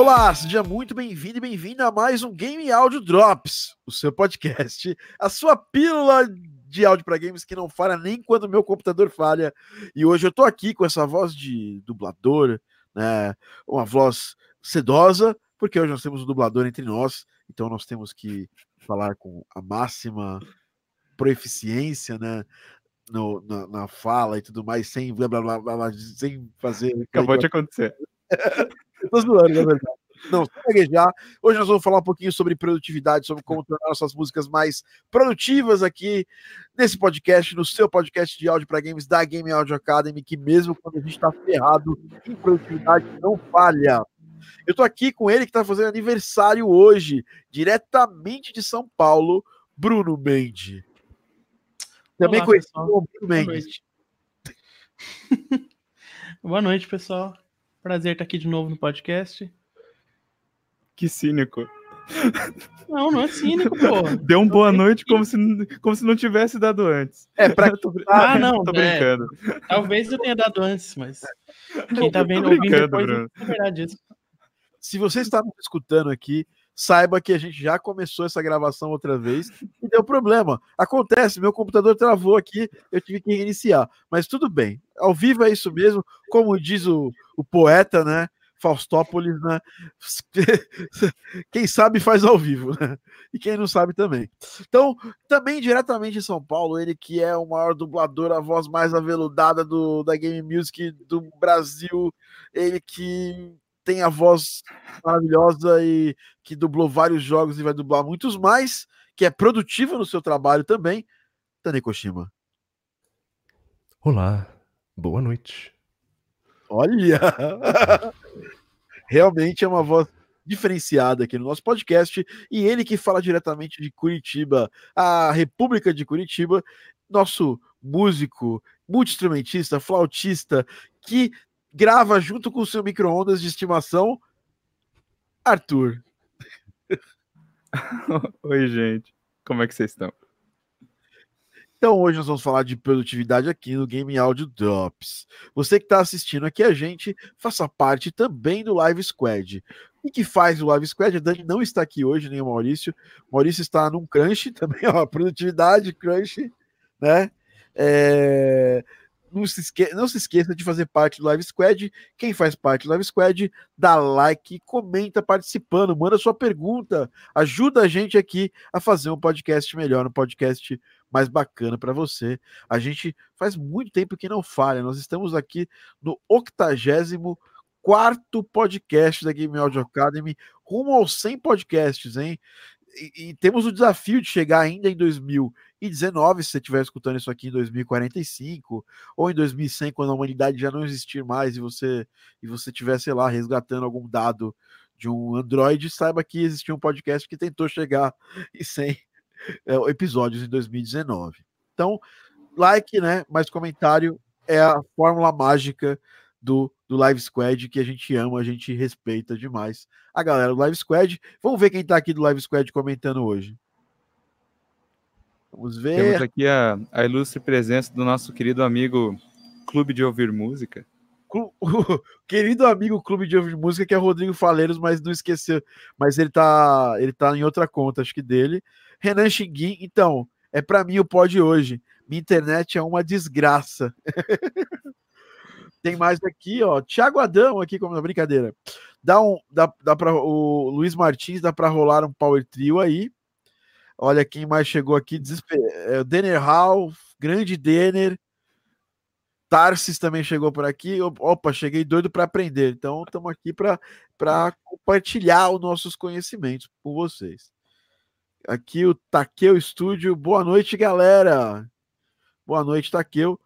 Olá, seja muito bem-vindo e bem-vinda a mais um Game Audio Drops, o seu podcast, a sua pílula de áudio para games que não falha nem quando meu computador falha. E hoje eu tô aqui com essa voz de dublador, né? Uma voz sedosa, porque hoje nós temos um dublador entre nós, então nós temos que falar com a máxima proeficiência, né? No, na, na, fala e tudo mais, sem blá blá blá, blá, blá sem fazer. Acabou de acontecer. Tô zoando, na verdade. Não, gaguejar. Hoje nós vamos falar um pouquinho sobre produtividade, sobre como tornar nossas músicas mais produtivas aqui nesse podcast, no seu podcast de áudio para games da Game Audio Academy, que mesmo quando a gente está ferrado em produtividade, não falha. Eu tô aqui com ele que está fazendo aniversário hoje, diretamente de São Paulo, Bruno Mendes. Também conhecido como Bruno Mendes. Boa noite, pessoal. Prazer estar aqui de novo no podcast. Que cínico. Não, não é cínico, pô. Deu um boa noite como se, como se não tivesse dado antes. É, pra. ah, não, tô brincando. É, talvez eu tenha dado antes, mas quem tá vendo ouvindo depois Bruno. não disso. Se você está nos escutando aqui, saiba que a gente já começou essa gravação outra vez e deu problema. Acontece, meu computador travou aqui, eu tive que reiniciar. Mas tudo bem, ao vivo é isso mesmo, como diz o, o poeta, né? Faustópolis, né? Quem sabe faz ao vivo, né? E quem não sabe também. Então, também diretamente em São Paulo, ele que é o maior dublador, a voz mais aveludada do, da Game Music do Brasil, ele que tem a voz maravilhosa e que dublou vários jogos e vai dublar muitos mais, que é produtivo no seu trabalho também, Tane Koshima. Olá, boa noite. Olha! Realmente é uma voz diferenciada aqui no nosso podcast e ele que fala diretamente de Curitiba, a República de Curitiba, nosso músico, multi-instrumentista, flautista, que grava junto com o seu micro-ondas de estimação, Arthur. Oi, gente. Como é que vocês estão? Então, hoje nós vamos falar de produtividade aqui no Game Audio Drops. Você que está assistindo aqui a gente, faça parte também do Live Squad. O que faz o Live Squad? A Dani não está aqui hoje, nem o Maurício. O Maurício está num crunch também, ó, produtividade, crunch, né? É... Não se, esque... não se esqueça de fazer parte do Live Squad. Quem faz parte do Live Squad, dá like, comenta participando, manda sua pergunta, ajuda a gente aqui a fazer um podcast melhor, um podcast mais bacana para você. A gente faz muito tempo que não falha. Nós estamos aqui no 84 quarto podcast da Game Audio Academy, rumo aos 100 podcasts, hein? E, e, temos o desafio de chegar ainda em 2019, se você estiver escutando isso aqui em 2045, ou em 2100, quando a humanidade já não existir mais e você e você estiver, sei lá, resgatando algum dado de um Android, saiba que existia um podcast que tentou chegar em 100 é, episódios em 2019. Então, like, né? Mais comentário é a fórmula mágica do, do Live Squad que a gente ama, a gente respeita demais a galera do Live Squad. Vamos ver quem tá aqui do Live Squad comentando hoje. Vamos ver. Temos aqui a, a ilustre presença do nosso querido amigo Clube de Ouvir Música. O querido amigo Clube de Ouvir Música, que é Rodrigo Faleiros, mas não esqueceu. Mas ele tá, ele tá em outra conta, acho que dele. Renan Xinguin, então, é para mim o pódio hoje. Minha internet é uma desgraça. Tem mais aqui, ó. Thiago Adão aqui, como na brincadeira. Dá um, dá, dá para o Luiz Martins dá para rolar um power trio aí. Olha quem mais chegou aqui, desesper... é, Denner Hall, grande Denner. Tarsis também chegou por aqui. Opa, cheguei doido para aprender. Então, estamos aqui para compartilhar os nossos conhecimentos com vocês. Aqui o Taqueu Estúdio. Boa noite, galera. Boa noite, Taqueu.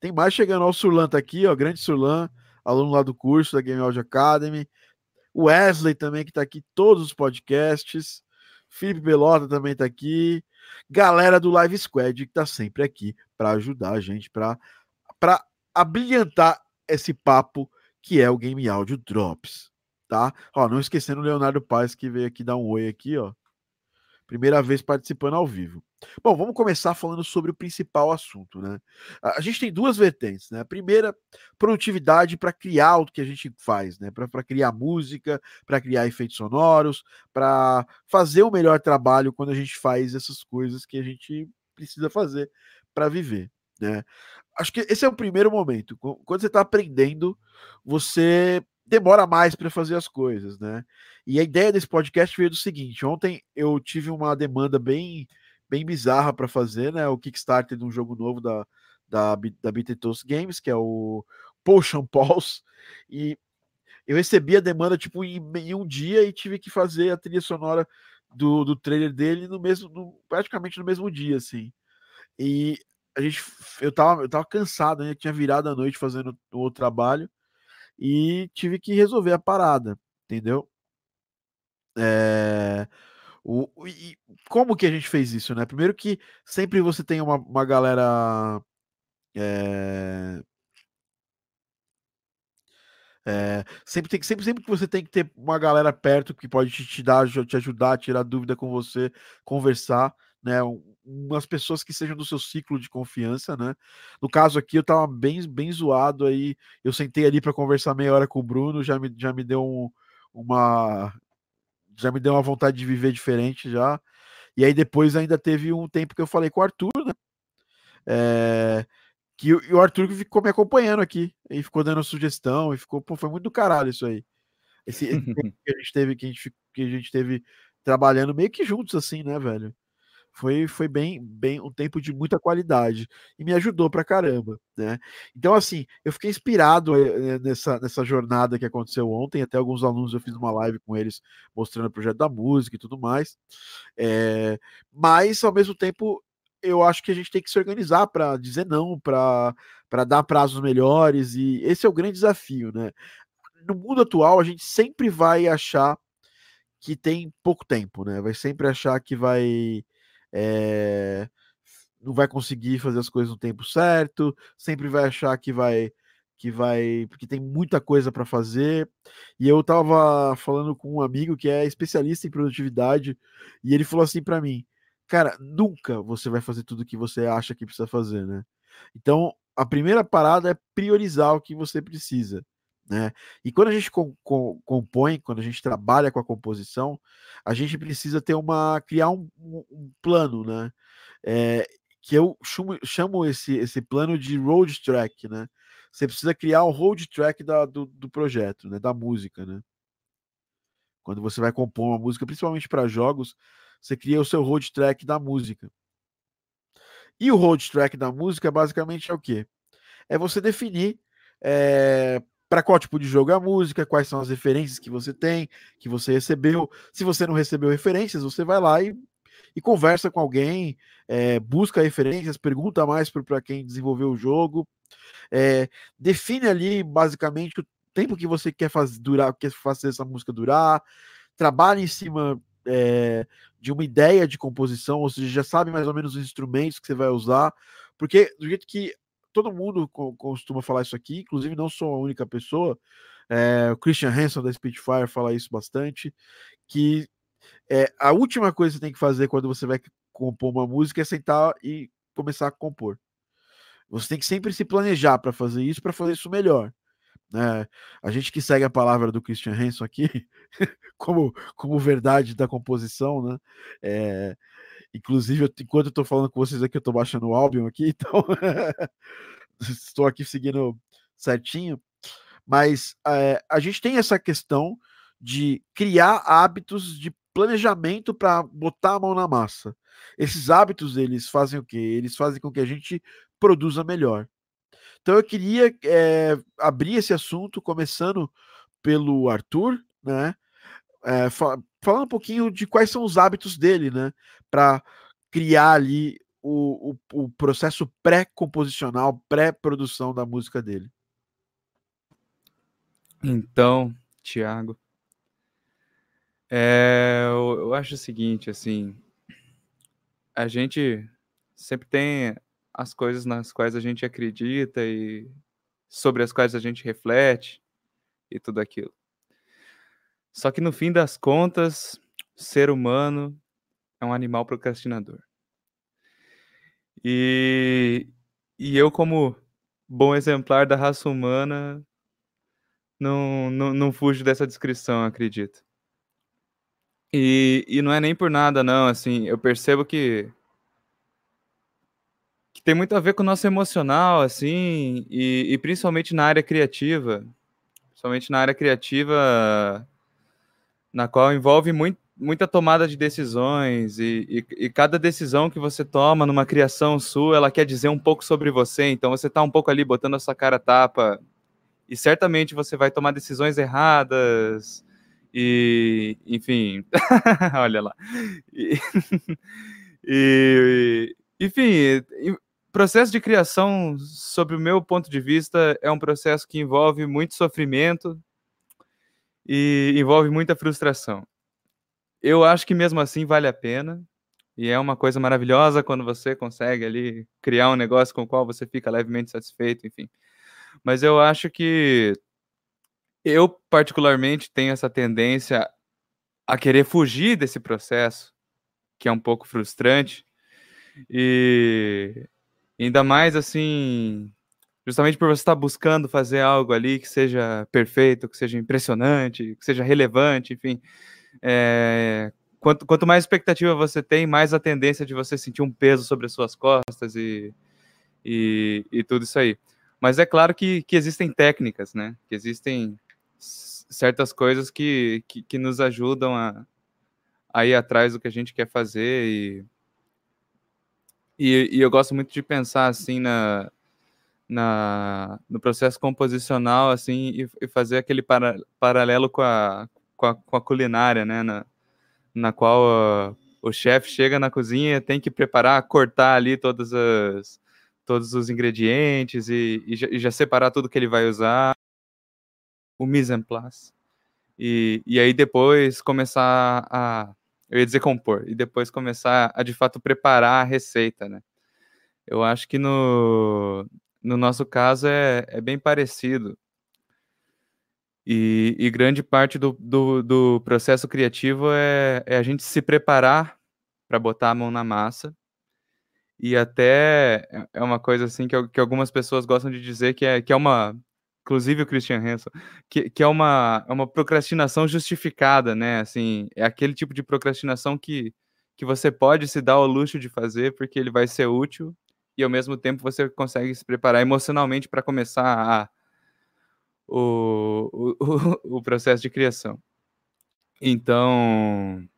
Tem mais chegando. o Surlan tá aqui, ó. Grande Surlan, aluno lá do curso da Game Audio Academy. O Wesley também, que tá aqui, todos os podcasts. Felipe Belota também tá aqui. Galera do Live Squad, que tá sempre aqui para ajudar a gente, para abrilhantar esse papo que é o Game Audio Drops, tá? Ó, não esquecendo o Leonardo Paz, que veio aqui dar um oi aqui, ó. Primeira vez participando ao vivo. Bom, vamos começar falando sobre o principal assunto, né? A gente tem duas vertentes, né? A primeira, produtividade para criar o que a gente faz, né? Para criar música, para criar efeitos sonoros, para fazer o melhor trabalho quando a gente faz essas coisas que a gente precisa fazer para viver, né? Acho que esse é o primeiro momento. Quando você está aprendendo, você demora mais para fazer as coisas, né? E a ideia desse podcast veio do seguinte: ontem eu tive uma demanda bem bem bizarra para fazer, né? O Kickstarter de um jogo novo da da, da Beatles Games, que é o Potion Pulse, e eu recebi a demanda tipo em, em, um dia e tive que fazer a trilha sonora do, do trailer dele no mesmo, no, praticamente no mesmo dia, assim. E a gente, eu tava, eu tava cansado, né? Tinha virado a noite fazendo o trabalho e tive que resolver a parada, entendeu? É, o, e como que a gente fez isso, né? Primeiro que sempre você tem uma, uma galera. É, é, sempre, tem, sempre, sempre que você tem que ter uma galera perto que pode te, te dar, te ajudar, tirar dúvida com você, conversar, né? Umas pessoas que sejam do seu ciclo de confiança, né? No caso aqui, eu tava bem, bem zoado aí. Eu sentei ali para conversar meia hora com o Bruno, já me, já me deu um, uma. Já me deu uma vontade de viver diferente já. E aí depois ainda teve um tempo que eu falei com o Arthur, né? É, que o Arthur ficou me acompanhando aqui e ficou dando sugestão e ficou, pô, foi muito do caralho isso aí. Esse, esse que a gente teve que a gente, que a gente teve trabalhando meio que juntos assim, né, velho? Foi, foi bem, bem um tempo de muita qualidade e me ajudou pra caramba, né? Então, assim, eu fiquei inspirado eh, nessa, nessa jornada que aconteceu ontem. Até alguns alunos eu fiz uma live com eles mostrando o projeto da música e tudo mais. É, mas, ao mesmo tempo, eu acho que a gente tem que se organizar para dizer não, para dar prazos melhores, e esse é o grande desafio, né? No mundo atual, a gente sempre vai achar que tem pouco tempo, né? Vai sempre achar que vai. É, não vai conseguir fazer as coisas no tempo certo, sempre vai achar que vai que vai, porque tem muita coisa para fazer. E eu tava falando com um amigo que é especialista em produtividade, e ele falou assim para mim: cara, nunca você vai fazer tudo que você acha que precisa fazer, né? Então, a primeira parada é priorizar o que você precisa, né? E quando a gente com, com, compõe, quando a gente trabalha com a composição, a gente precisa ter uma criar um, um plano, né? É, que eu chamo, chamo esse, esse plano de road track, né? Você precisa criar o road track da, do, do projeto, né? Da música, né? Quando você vai compor uma música, principalmente para jogos, você cria o seu road track da música. E o road track da música basicamente é o quê? É você definir é, para qual tipo de jogo é a música, quais são as referências que você tem, que você recebeu. Se você não recebeu referências, você vai lá e, e conversa com alguém, é, busca referências, pergunta mais para quem desenvolveu o jogo, é, define ali basicamente o tempo que você quer fazer durar, quer fazer essa música durar, trabalha em cima é, de uma ideia de composição, ou seja, já sabe mais ou menos os instrumentos que você vai usar, porque do jeito que todo mundo costuma falar isso aqui, inclusive não sou a única pessoa, é, o Christian Hansen da Spitfire fala isso bastante, que é, a última coisa que você tem que fazer quando você vai compor uma música é sentar e começar a compor. Você tem que sempre se planejar para fazer isso, para fazer isso melhor. É, a gente que segue a palavra do Christian Hanson aqui, como, como verdade da composição, né? É, inclusive, enquanto eu estou falando com vocês aqui, eu estou baixando o álbum aqui, então estou aqui seguindo certinho. Mas é, a gente tem essa questão de criar hábitos de planejamento para botar a mão na massa. Esses hábitos, eles fazem o quê? Eles fazem com que a gente produza melhor. Então eu queria é, abrir esse assunto começando pelo Arthur, né? É, fa falando um pouquinho de quais são os hábitos dele, né? Para criar ali o, o, o processo pré-composicional, pré-produção da música dele. Então, Tiago, é, eu, eu acho o seguinte, assim, a gente sempre tem as coisas nas quais a gente acredita e sobre as quais a gente reflete e tudo aquilo. Só que no fim das contas, ser humano, é um animal procrastinador. E, e eu, como bom exemplar da raça humana, não, não, não fujo dessa descrição, acredito. E, e não é nem por nada, não, assim, eu percebo que, que tem muito a ver com o nosso emocional, assim, e, e principalmente na área criativa, principalmente na área criativa, na qual envolve muito, muita tomada de decisões, e, e, e, cada decisão que você toma numa criação sua, ela quer dizer um pouco sobre você, então você está um pouco ali botando a sua cara tapa, e certamente você vai tomar decisões erradas, e, enfim, olha lá. E, e, enfim, processo de criação, sob o meu ponto de vista, é um processo que envolve muito sofrimento e envolve muita frustração. Eu acho que mesmo assim vale a pena. E é uma coisa maravilhosa quando você consegue ali criar um negócio com o qual você fica levemente satisfeito, enfim. Mas eu acho que eu, particularmente, tenho essa tendência a querer fugir desse processo, que é um pouco frustrante, e ainda mais assim, justamente por você estar buscando fazer algo ali que seja perfeito, que seja impressionante, que seja relevante, enfim. É, quanto, quanto mais expectativa você tem, mais a tendência de você sentir um peso sobre as suas costas e, e, e tudo isso aí. Mas é claro que, que existem técnicas, né? Que existem certas coisas que, que, que, nos ajudam a, a ir atrás do que a gente quer fazer e, e, e eu gosto muito de pensar assim na, na no processo composicional assim e, e fazer aquele para, paralelo com a, com a, com a culinária né na, na qual uh, o chefe chega na cozinha tem que preparar cortar ali todas as todos os ingredientes e, e, já, e já separar tudo que ele vai usar o mise en place. E, e aí depois começar a. Eu ia dizer compor, e depois começar a de fato preparar a receita, né? Eu acho que no, no nosso caso é, é bem parecido. E, e grande parte do, do, do, processo criativo é, é a gente se preparar para botar a mão na massa. E até é, é uma coisa assim que, que algumas pessoas gostam de dizer que é, que é uma inclusive o Christian Hansen, que, que é uma, é uma procrastinação justificada, né? Assim, é aquele tipo de procrastinação que, que você pode se dar ao luxo de fazer porque ele vai ser útil e ao mesmo tempo você consegue se preparar emocionalmente para começar a, o, o, o processo de criação. Então,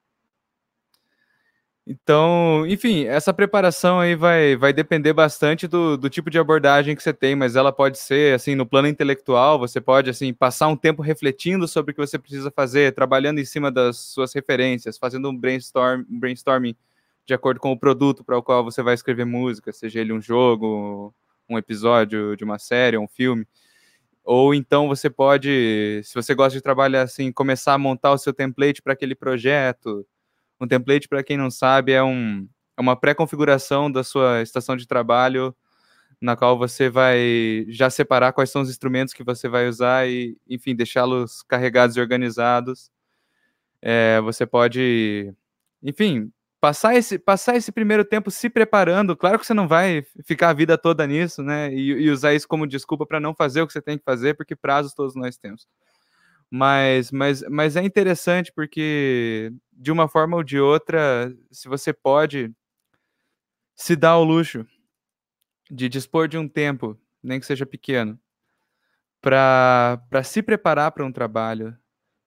então, enfim, essa preparação aí vai, vai depender bastante do, do tipo de abordagem que você tem, mas ela pode ser, assim, no plano intelectual, você pode, assim, passar um tempo refletindo sobre o que você precisa fazer, trabalhando em cima das suas referências, fazendo um, brainstorm, brainstorming de acordo com o produto para o qual você vai escrever música, seja ele um jogo, um episódio de uma série, um filme. Ou então você pode, se você gosta de trabalhar assim, começar a montar o seu template para aquele projeto, um template, para quem não sabe, é, um, é uma pré-configuração da sua estação de trabalho, na qual você vai já separar quais são os instrumentos que você vai usar e, enfim, deixá-los carregados e organizados. É, você pode, enfim, passar esse, passar esse primeiro tempo se preparando. Claro que você não vai ficar a vida toda nisso, né? E, e usar isso como desculpa para não fazer o que você tem que fazer, porque prazos todos nós temos. Mas, mas, mas é interessante porque, de uma forma ou de outra, se você pode se dar ao luxo de dispor de um tempo, nem que seja pequeno, para se preparar para um trabalho,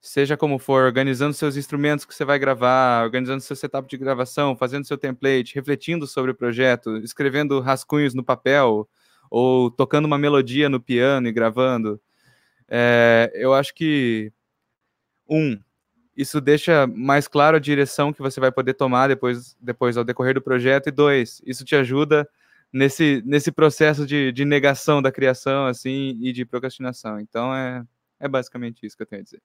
seja como for, organizando seus instrumentos que você vai gravar, organizando seu setup de gravação, fazendo seu template, refletindo sobre o projeto, escrevendo rascunhos no papel, ou tocando uma melodia no piano e gravando. É, eu acho que, um, isso deixa mais claro a direção que você vai poder tomar depois, depois ao decorrer do projeto, e dois, isso te ajuda nesse, nesse processo de, de negação da criação, assim, e de procrastinação. Então, é, é basicamente isso que eu tenho a dizer.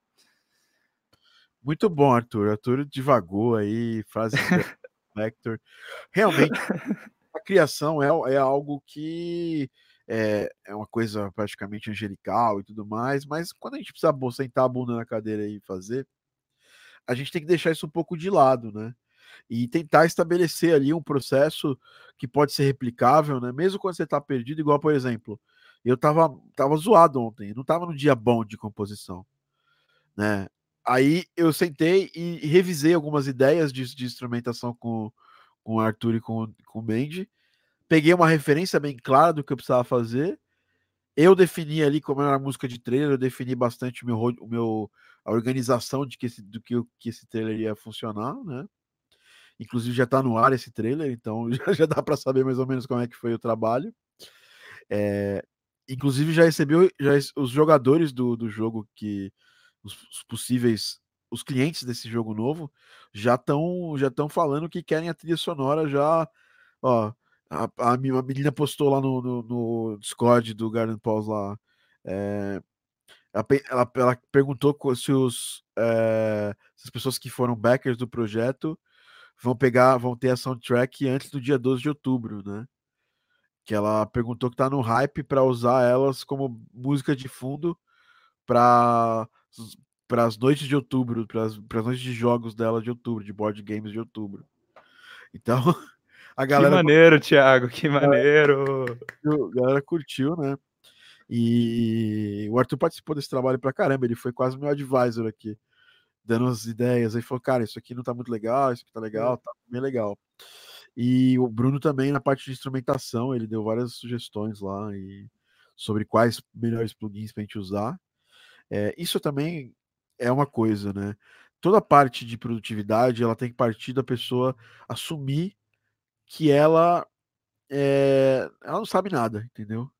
Muito bom, Arthur. Arthur divagou aí, frase Vector. Realmente, a criação é, é algo que é, é uma coisa praticamente angelical e tudo mais, mas quando a gente precisa sentar a bunda na cadeira e fazer, a gente tem que deixar isso um pouco de lado, né? e tentar estabelecer ali um processo que pode ser replicável, né? Mesmo quando você está perdido, igual, por exemplo, eu tava, tava zoado ontem, não tava no dia bom de composição, né? Aí eu sentei e, revisei algumas ideias de, de, instrumentação com, com o Arthur e com, com o Mandy. Peguei uma referência bem clara do que eu precisava fazer. Eu defini ali como era a música de trailer, eu defini bastante o meu, o meu a organização de que esse, do que, que esse trailer ia funcionar, né? Inclusive já está no ar esse trailer, então já, já dá para saber mais ou menos como é que foi o trabalho. É, inclusive já recebeu já, os jogadores do, do jogo que os, os possíveis os clientes desse jogo novo já estão já estão falando que querem a trilha sonora já ó a, a, menina postou lá no, no, no Discord do Garden Pause lá é, ela, ela, ela, perguntou se, os, é, se as pessoas que foram backers do projeto vão pegar, vão ter a soundtrack antes do dia 12 de outubro, né? Que ela perguntou que tá no hype para usar elas como música de fundo para para as noites de outubro, para as noites de jogos dela de outubro, de board games de outubro. Então, a galera. Que maneiro, Thiago, que maneiro! A galera curtiu, né? E o Arthur participou desse trabalho pra caramba, ele foi quase meu advisor aqui, dando as ideias. Aí falou, cara, isso aqui não tá muito legal, isso aqui tá legal, tá bem legal. E o Bruno também, na parte de instrumentação, ele deu várias sugestões lá e sobre quais melhores plugins pra gente usar. É, isso também é uma coisa, né? Toda parte de produtividade ela tem que partir da pessoa assumir que ela é, ela não sabe nada, entendeu?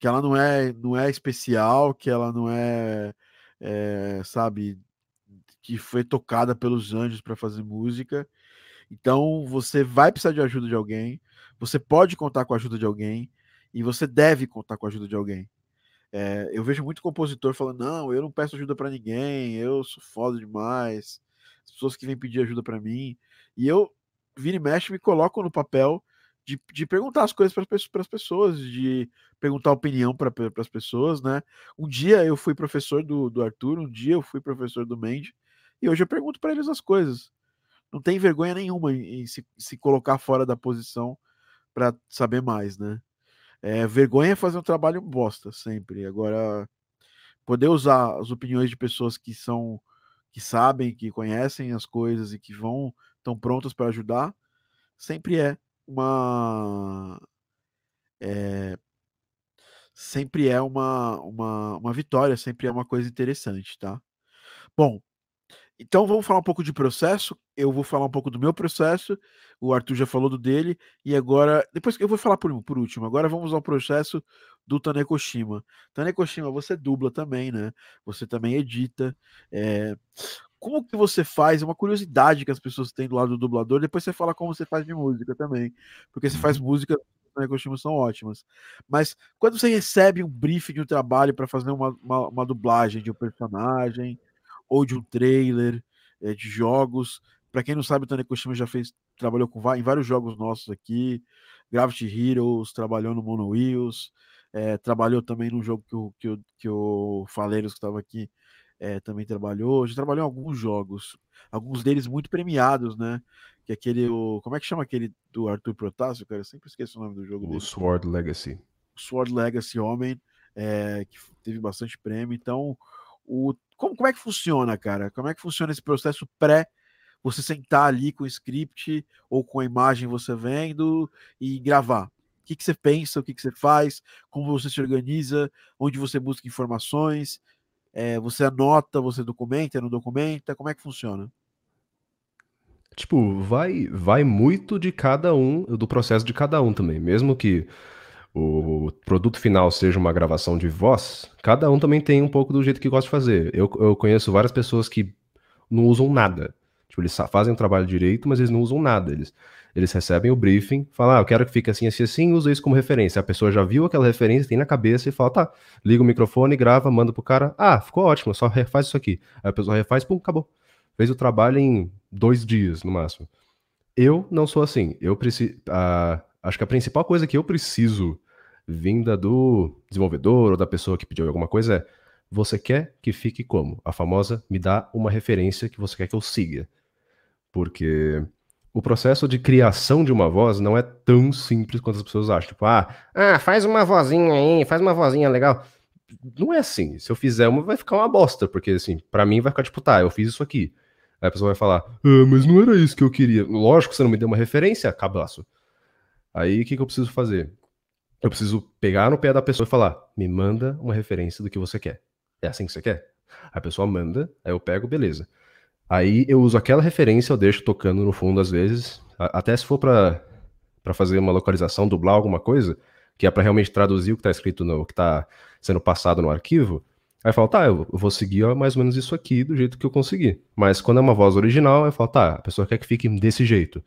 Que ela não é não é especial, que ela não é, é sabe que foi tocada pelos anjos para fazer música. Então você vai precisar de ajuda de alguém, você pode contar com a ajuda de alguém e você deve contar com a ajuda de alguém. É, eu vejo muito compositor falando: não, eu não peço ajuda para ninguém, eu sou foda demais. As pessoas que vêm pedir ajuda para mim. E eu, vira e mexe, me coloco no papel de, de perguntar as coisas para as pessoas, de perguntar opinião para as pessoas, né? Um dia eu fui professor do, do Arthur, um dia eu fui professor do Mendes, e hoje eu pergunto para eles as coisas. Não tem vergonha nenhuma em, em se, se colocar fora da posição para saber mais, né? É, vergonha é fazer um trabalho bosta, sempre. Agora, poder usar as opiniões de pessoas que são, que sabem, que conhecem as coisas e que vão, estão prontas para ajudar, sempre é uma. É, sempre é uma, uma, uma vitória, sempre é uma coisa interessante, tá? Bom, então vamos falar um pouco de processo. Eu vou falar um pouco do meu processo. O Arthur já falou do dele. E agora, depois que eu vou falar por, por último. Agora vamos ao processo do Tanekoshima. Tanekoshima, você dubla também, né? Você também edita. É... Como que você faz? É uma curiosidade que as pessoas têm do lado do dublador. Depois você fala como você faz de música também. Porque você faz uhum. música Tanekoshima são ótimas. Mas quando você recebe um briefing de um trabalho para fazer uma, uma, uma dublagem de um personagem ou de um trailer é, de jogos. Para quem não sabe, o Tony Kushima já fez, trabalhou com, em vários jogos nossos aqui. Gravity Heroes, trabalhou no Mono Wheels, é, trabalhou também no jogo que o, que o, que o Faleiros, que estava aqui, é, também trabalhou. Já trabalhou em alguns jogos, alguns deles muito premiados, né? Que aquele, o, como é que chama aquele do Arthur Protásio, cara? Eu sempre esqueço o nome do jogo. O dele. Sword Legacy. Sword Legacy Homem, é, que teve bastante prêmio. Então, o, como, como é que funciona, cara? Como é que funciona esse processo pré você sentar ali com o script ou com a imagem você vendo e gravar? O que, que você pensa, o que, que você faz, como você se organiza, onde você busca informações, é, você anota, você documenta, não documenta, como é que funciona? Tipo, vai, vai muito de cada um, do processo de cada um também. Mesmo que o produto final seja uma gravação de voz, cada um também tem um pouco do jeito que gosta de fazer. Eu, eu conheço várias pessoas que não usam nada. Tipo, eles fazem o trabalho direito, mas eles não usam nada. Eles, eles recebem o briefing, falam, ah, eu quero que fique assim, assim, assim, usa isso como referência. A pessoa já viu aquela referência, tem na cabeça e fala, tá, liga o microfone, grava, manda pro cara, ah, ficou ótimo, só refaz isso aqui. Aí a pessoa refaz, pum, acabou. Fez o trabalho em dois dias, no máximo. Eu não sou assim. Eu preciso. Uh, acho que a principal coisa que eu preciso vinda do desenvolvedor ou da pessoa que pediu alguma coisa é: você quer que fique como? A famosa me dá uma referência que você quer que eu siga. Porque o processo de criação de uma voz não é tão simples quanto as pessoas acham. Tipo, ah, ah, faz uma vozinha aí, faz uma vozinha legal. Não é assim. Se eu fizer uma, vai ficar uma bosta, porque assim, para mim vai ficar tipo, tá, eu fiz isso aqui. Aí a pessoa vai falar, ah, mas não era isso que eu queria. Lógico você não me deu uma referência, cabaço. Aí o que, que eu preciso fazer? Eu preciso pegar no pé da pessoa e falar, me manda uma referência do que você quer. É assim que você quer? A pessoa manda, aí eu pego, beleza. Aí eu uso aquela referência, eu deixo tocando no fundo às vezes, até se for para fazer uma localização, dublar alguma coisa, que é para realmente traduzir o que está escrito no que está sendo passado no arquivo. Aí eu falo, tá, eu vou seguir ó, mais ou menos isso aqui do jeito que eu consegui. Mas quando é uma voz original, eu falo, tá, a pessoa quer que fique desse jeito.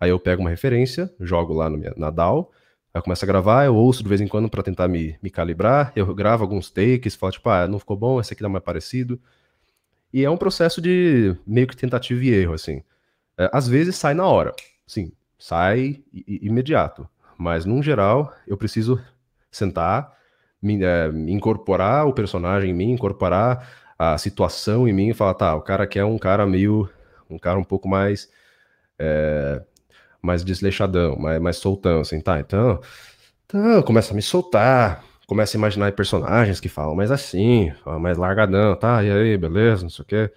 Aí eu pego uma referência, jogo lá no na DAW, aí começo a gravar, eu ouço de vez em quando para tentar me, me calibrar, eu gravo alguns takes, falo, tipo, ah, não ficou bom, esse aqui dá mais parecido. E é um processo de meio que tentativa e erro, assim. É, às vezes sai na hora, sim, sai imediato. Mas, num geral, eu preciso sentar, me, é, incorporar o personagem em mim, incorporar a situação em mim e falar, tá, o cara aqui é um cara meio. um cara um pouco mais. É, mais desleixadão, mais, mais soltão, assim, tá? Então, então começa a me soltar, começa a imaginar personagens que falam mais assim, mais largadão, tá? E aí, beleza, não sei o quê.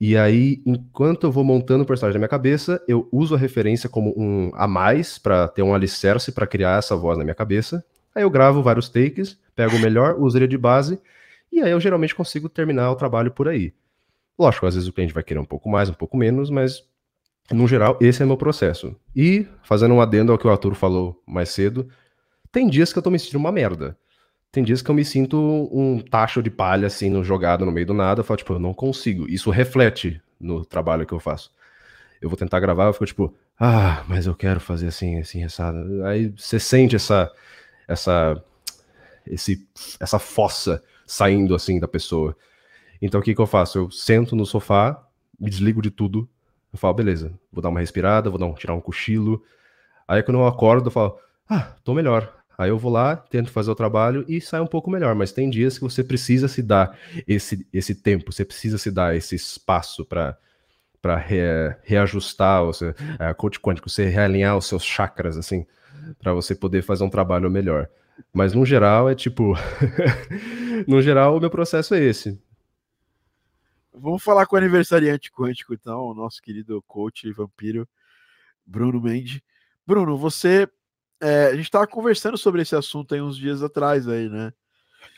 E aí, enquanto eu vou montando o personagem na minha cabeça, eu uso a referência como um a mais para ter um alicerce para criar essa voz na minha cabeça. Aí eu gravo vários takes, pego o melhor, uso ele de base, e aí eu geralmente consigo terminar o trabalho por aí. Lógico, às vezes o cliente vai querer um pouco mais, um pouco menos, mas no geral, esse é meu processo. E, fazendo um adendo ao que o Arthur falou mais cedo, tem dias que eu tô me sentindo uma merda. Tem dias que eu me sinto um tacho de palha, assim, no, jogado no meio do nada. Eu falo, tipo, eu não consigo. Isso reflete no trabalho que eu faço. Eu vou tentar gravar, eu fico tipo, ah, mas eu quero fazer assim, assim, essa. Aí você sente essa, essa, esse, essa fossa saindo assim da pessoa. Então o que, que eu faço? Eu sento no sofá, me desligo de tudo. Eu falo, beleza, vou dar uma respirada, vou dar um, tirar um cochilo. Aí quando eu acordo, eu falo, ah, tô melhor. Aí eu vou lá, tento fazer o trabalho e sai um pouco melhor, mas tem dias que você precisa se dar esse, esse tempo, você precisa se dar esse espaço para para re, reajustar, seu, é, coach quântico, você realinhar os seus chakras, assim, para você poder fazer um trabalho melhor. Mas no geral é tipo. no geral, o meu processo é esse. Vamos falar com o aniversariante quântico, então, o nosso querido coach vampiro, Bruno Mendes. Bruno, você é, a gente estava conversando sobre esse assunto aí uns dias atrás aí, né?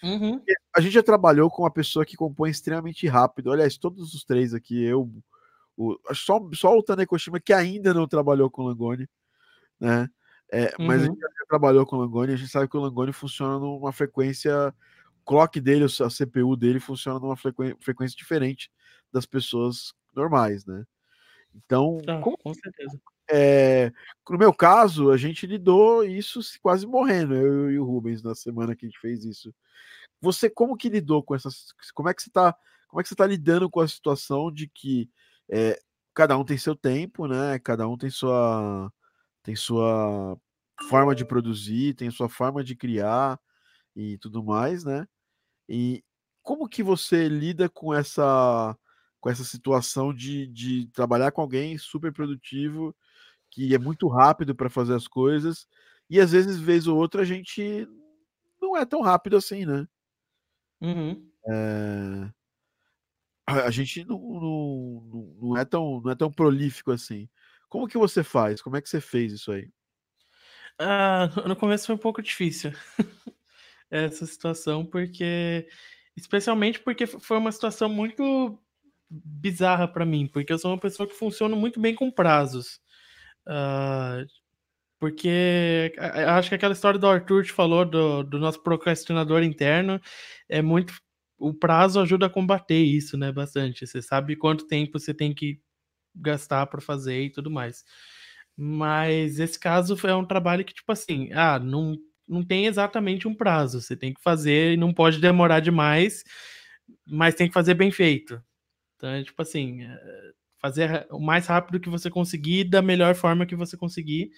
Uhum. A gente já trabalhou com uma pessoa que compõe extremamente rápido. Aliás, todos os três aqui, eu, o, só, só o Tanekoshima que ainda não trabalhou com Langoni, né? É, uhum. Mas a uhum. gente já trabalhou com Langoni, a gente sabe que o Langoni funciona numa frequência, o clock dele, a CPU dele funciona numa frequência diferente das pessoas normais, né? Então, ah, como, com certeza. É, no meu caso, a gente lidou isso quase morrendo, eu e o Rubens, na semana que a gente fez isso. Você como que lidou com essas. Como é que você tá. Como é que você tá lidando com a situação de que é, cada um tem seu tempo, né? Cada um tem sua tem sua forma de produzir, tem sua forma de criar e tudo mais, né? E como que você lida com essa com essa situação de, de trabalhar com alguém super produtivo que é muito rápido para fazer as coisas, e às vezes, vez ou outra, a gente não é tão rápido assim, né? Uhum. É... A gente não, não, não, é tão, não é tão prolífico assim. Como que você faz? Como é que você fez isso aí? Ah, no começo foi um pouco difícil essa situação, porque especialmente porque foi uma situação muito bizarra para mim, porque eu sou uma pessoa que funciona muito bem com prazos. Uh, porque acho que aquela história do Arthur te falou do, do nosso procrastinador interno é muito. O prazo ajuda a combater isso, né? Bastante. Você sabe quanto tempo você tem que gastar para fazer e tudo mais. Mas esse caso é um trabalho que, tipo assim, ah, não, não tem exatamente um prazo. Você tem que fazer e não pode demorar demais, mas tem que fazer bem feito. Então, é tipo assim, eh, fazer o mais rápido que você conseguir, da melhor forma que você conseguir.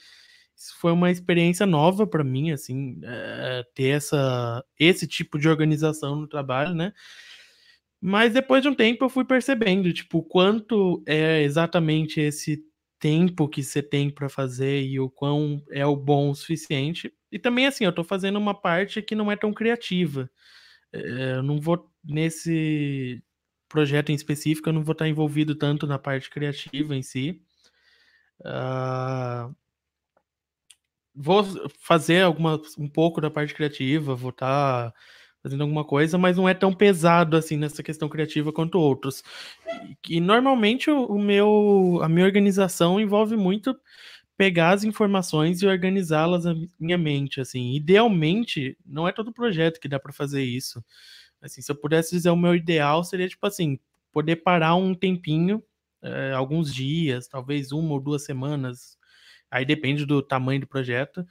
Isso foi uma experiência nova para mim, assim, é, ter essa, esse tipo de organização no trabalho, né? Mas depois de um tempo eu fui percebendo, tipo, quanto é exatamente esse tempo que você tem para fazer e o quão é o bom o suficiente. E também, assim, eu estou fazendo uma parte que não é tão criativa. É, eu não vou, nesse projeto em específico, eu não vou estar envolvido tanto na parte criativa em si. Uh, vou fazer alguma, um pouco da parte criativa, vou estar fazendo alguma coisa, mas não é tão pesado assim nessa questão criativa quanto outros. E, e normalmente o, o, meu, a minha organização envolve muito pegar as informações e organizá-las na minha mente, assim. Idealmente, não é todo projeto que dá para fazer isso. Assim, se eu pudesse dizer o meu ideal seria tipo assim, poder parar um tempinho, é, alguns dias, talvez uma ou duas semanas, aí depende do tamanho do projeto,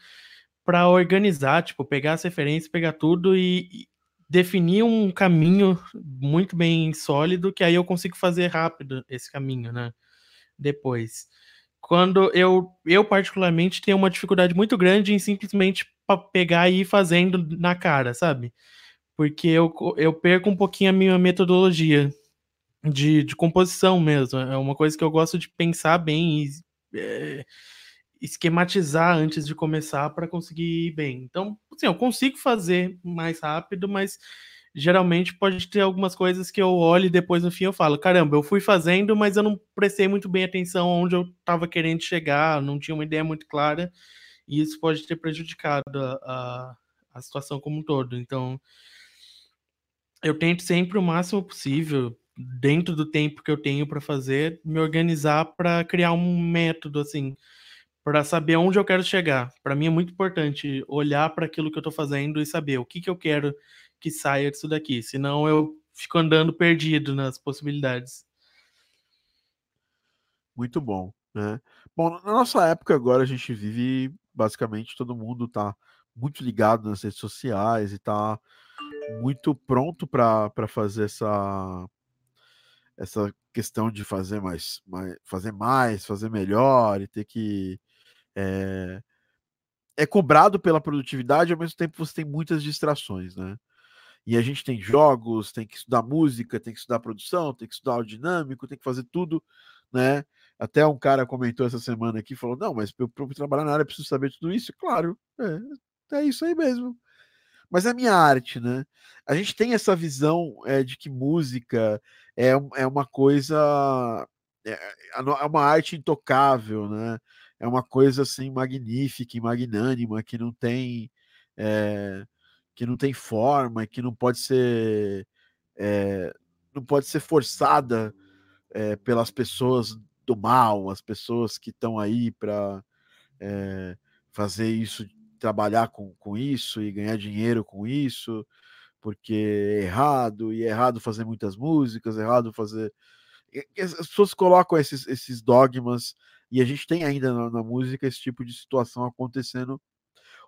para organizar, tipo, pegar as referências, pegar tudo e, definir um caminho muito bem sólido, que aí eu consigo fazer rápido esse caminho, né? Depois. Quando eu, eu particularmente, tenho uma dificuldade muito grande em simplesmente pegar e ir fazendo na cara, sabe? Porque eu, eu perco um pouquinho a minha metodologia de, de composição mesmo. É uma coisa que eu gosto de pensar bem e é, esquematizar antes de começar para conseguir ir bem. Então, assim, eu consigo fazer mais rápido, mas geralmente pode ter algumas coisas que eu olho e depois no fim eu falo, caramba, eu fui fazendo, mas eu não prestei muito bem atenção onde eu estava querendo chegar, não tinha uma ideia muito clara, e isso pode ter prejudicado a, a, a situação como um todo. Então, eu tento sempre o máximo possível, dentro do tempo que eu tenho para fazer, me organizar para criar um método assim para saber onde eu quero chegar. Para mim é muito importante olhar para aquilo que eu estou fazendo e saber o que, que eu quero que saia disso daqui. Senão eu fico andando perdido nas possibilidades. Muito bom, né? Bom, na nossa época agora a gente vive basicamente todo mundo está muito ligado nas redes sociais e está muito pronto para fazer essa essa questão de fazer mais, mais, fazer mais, fazer melhor e ter que é, é cobrado pela produtividade, ao mesmo tempo você tem muitas distrações, né? E a gente tem jogos, tem que estudar música, tem que estudar produção, tem que estudar o dinâmico, tem que fazer tudo, né? Até um cara comentou essa semana aqui, falou, não, mas para eu trabalhar na área preciso saber tudo isso. Claro, é, é isso aí mesmo. Mas é minha arte, né? A gente tem essa visão é, de que música é, é uma coisa, é, é uma arte intocável, né? é uma coisa assim magnífica e magnânima que não tem é, que não tem forma, que não pode ser é, não pode ser forçada é, pelas pessoas do mal, as pessoas que estão aí para fazer isso, trabalhar com, com isso e ganhar dinheiro com isso, porque é errado, e é errado fazer muitas músicas, é errado fazer. As pessoas colocam esses, esses dogmas e a gente tem ainda na, na música esse tipo de situação acontecendo,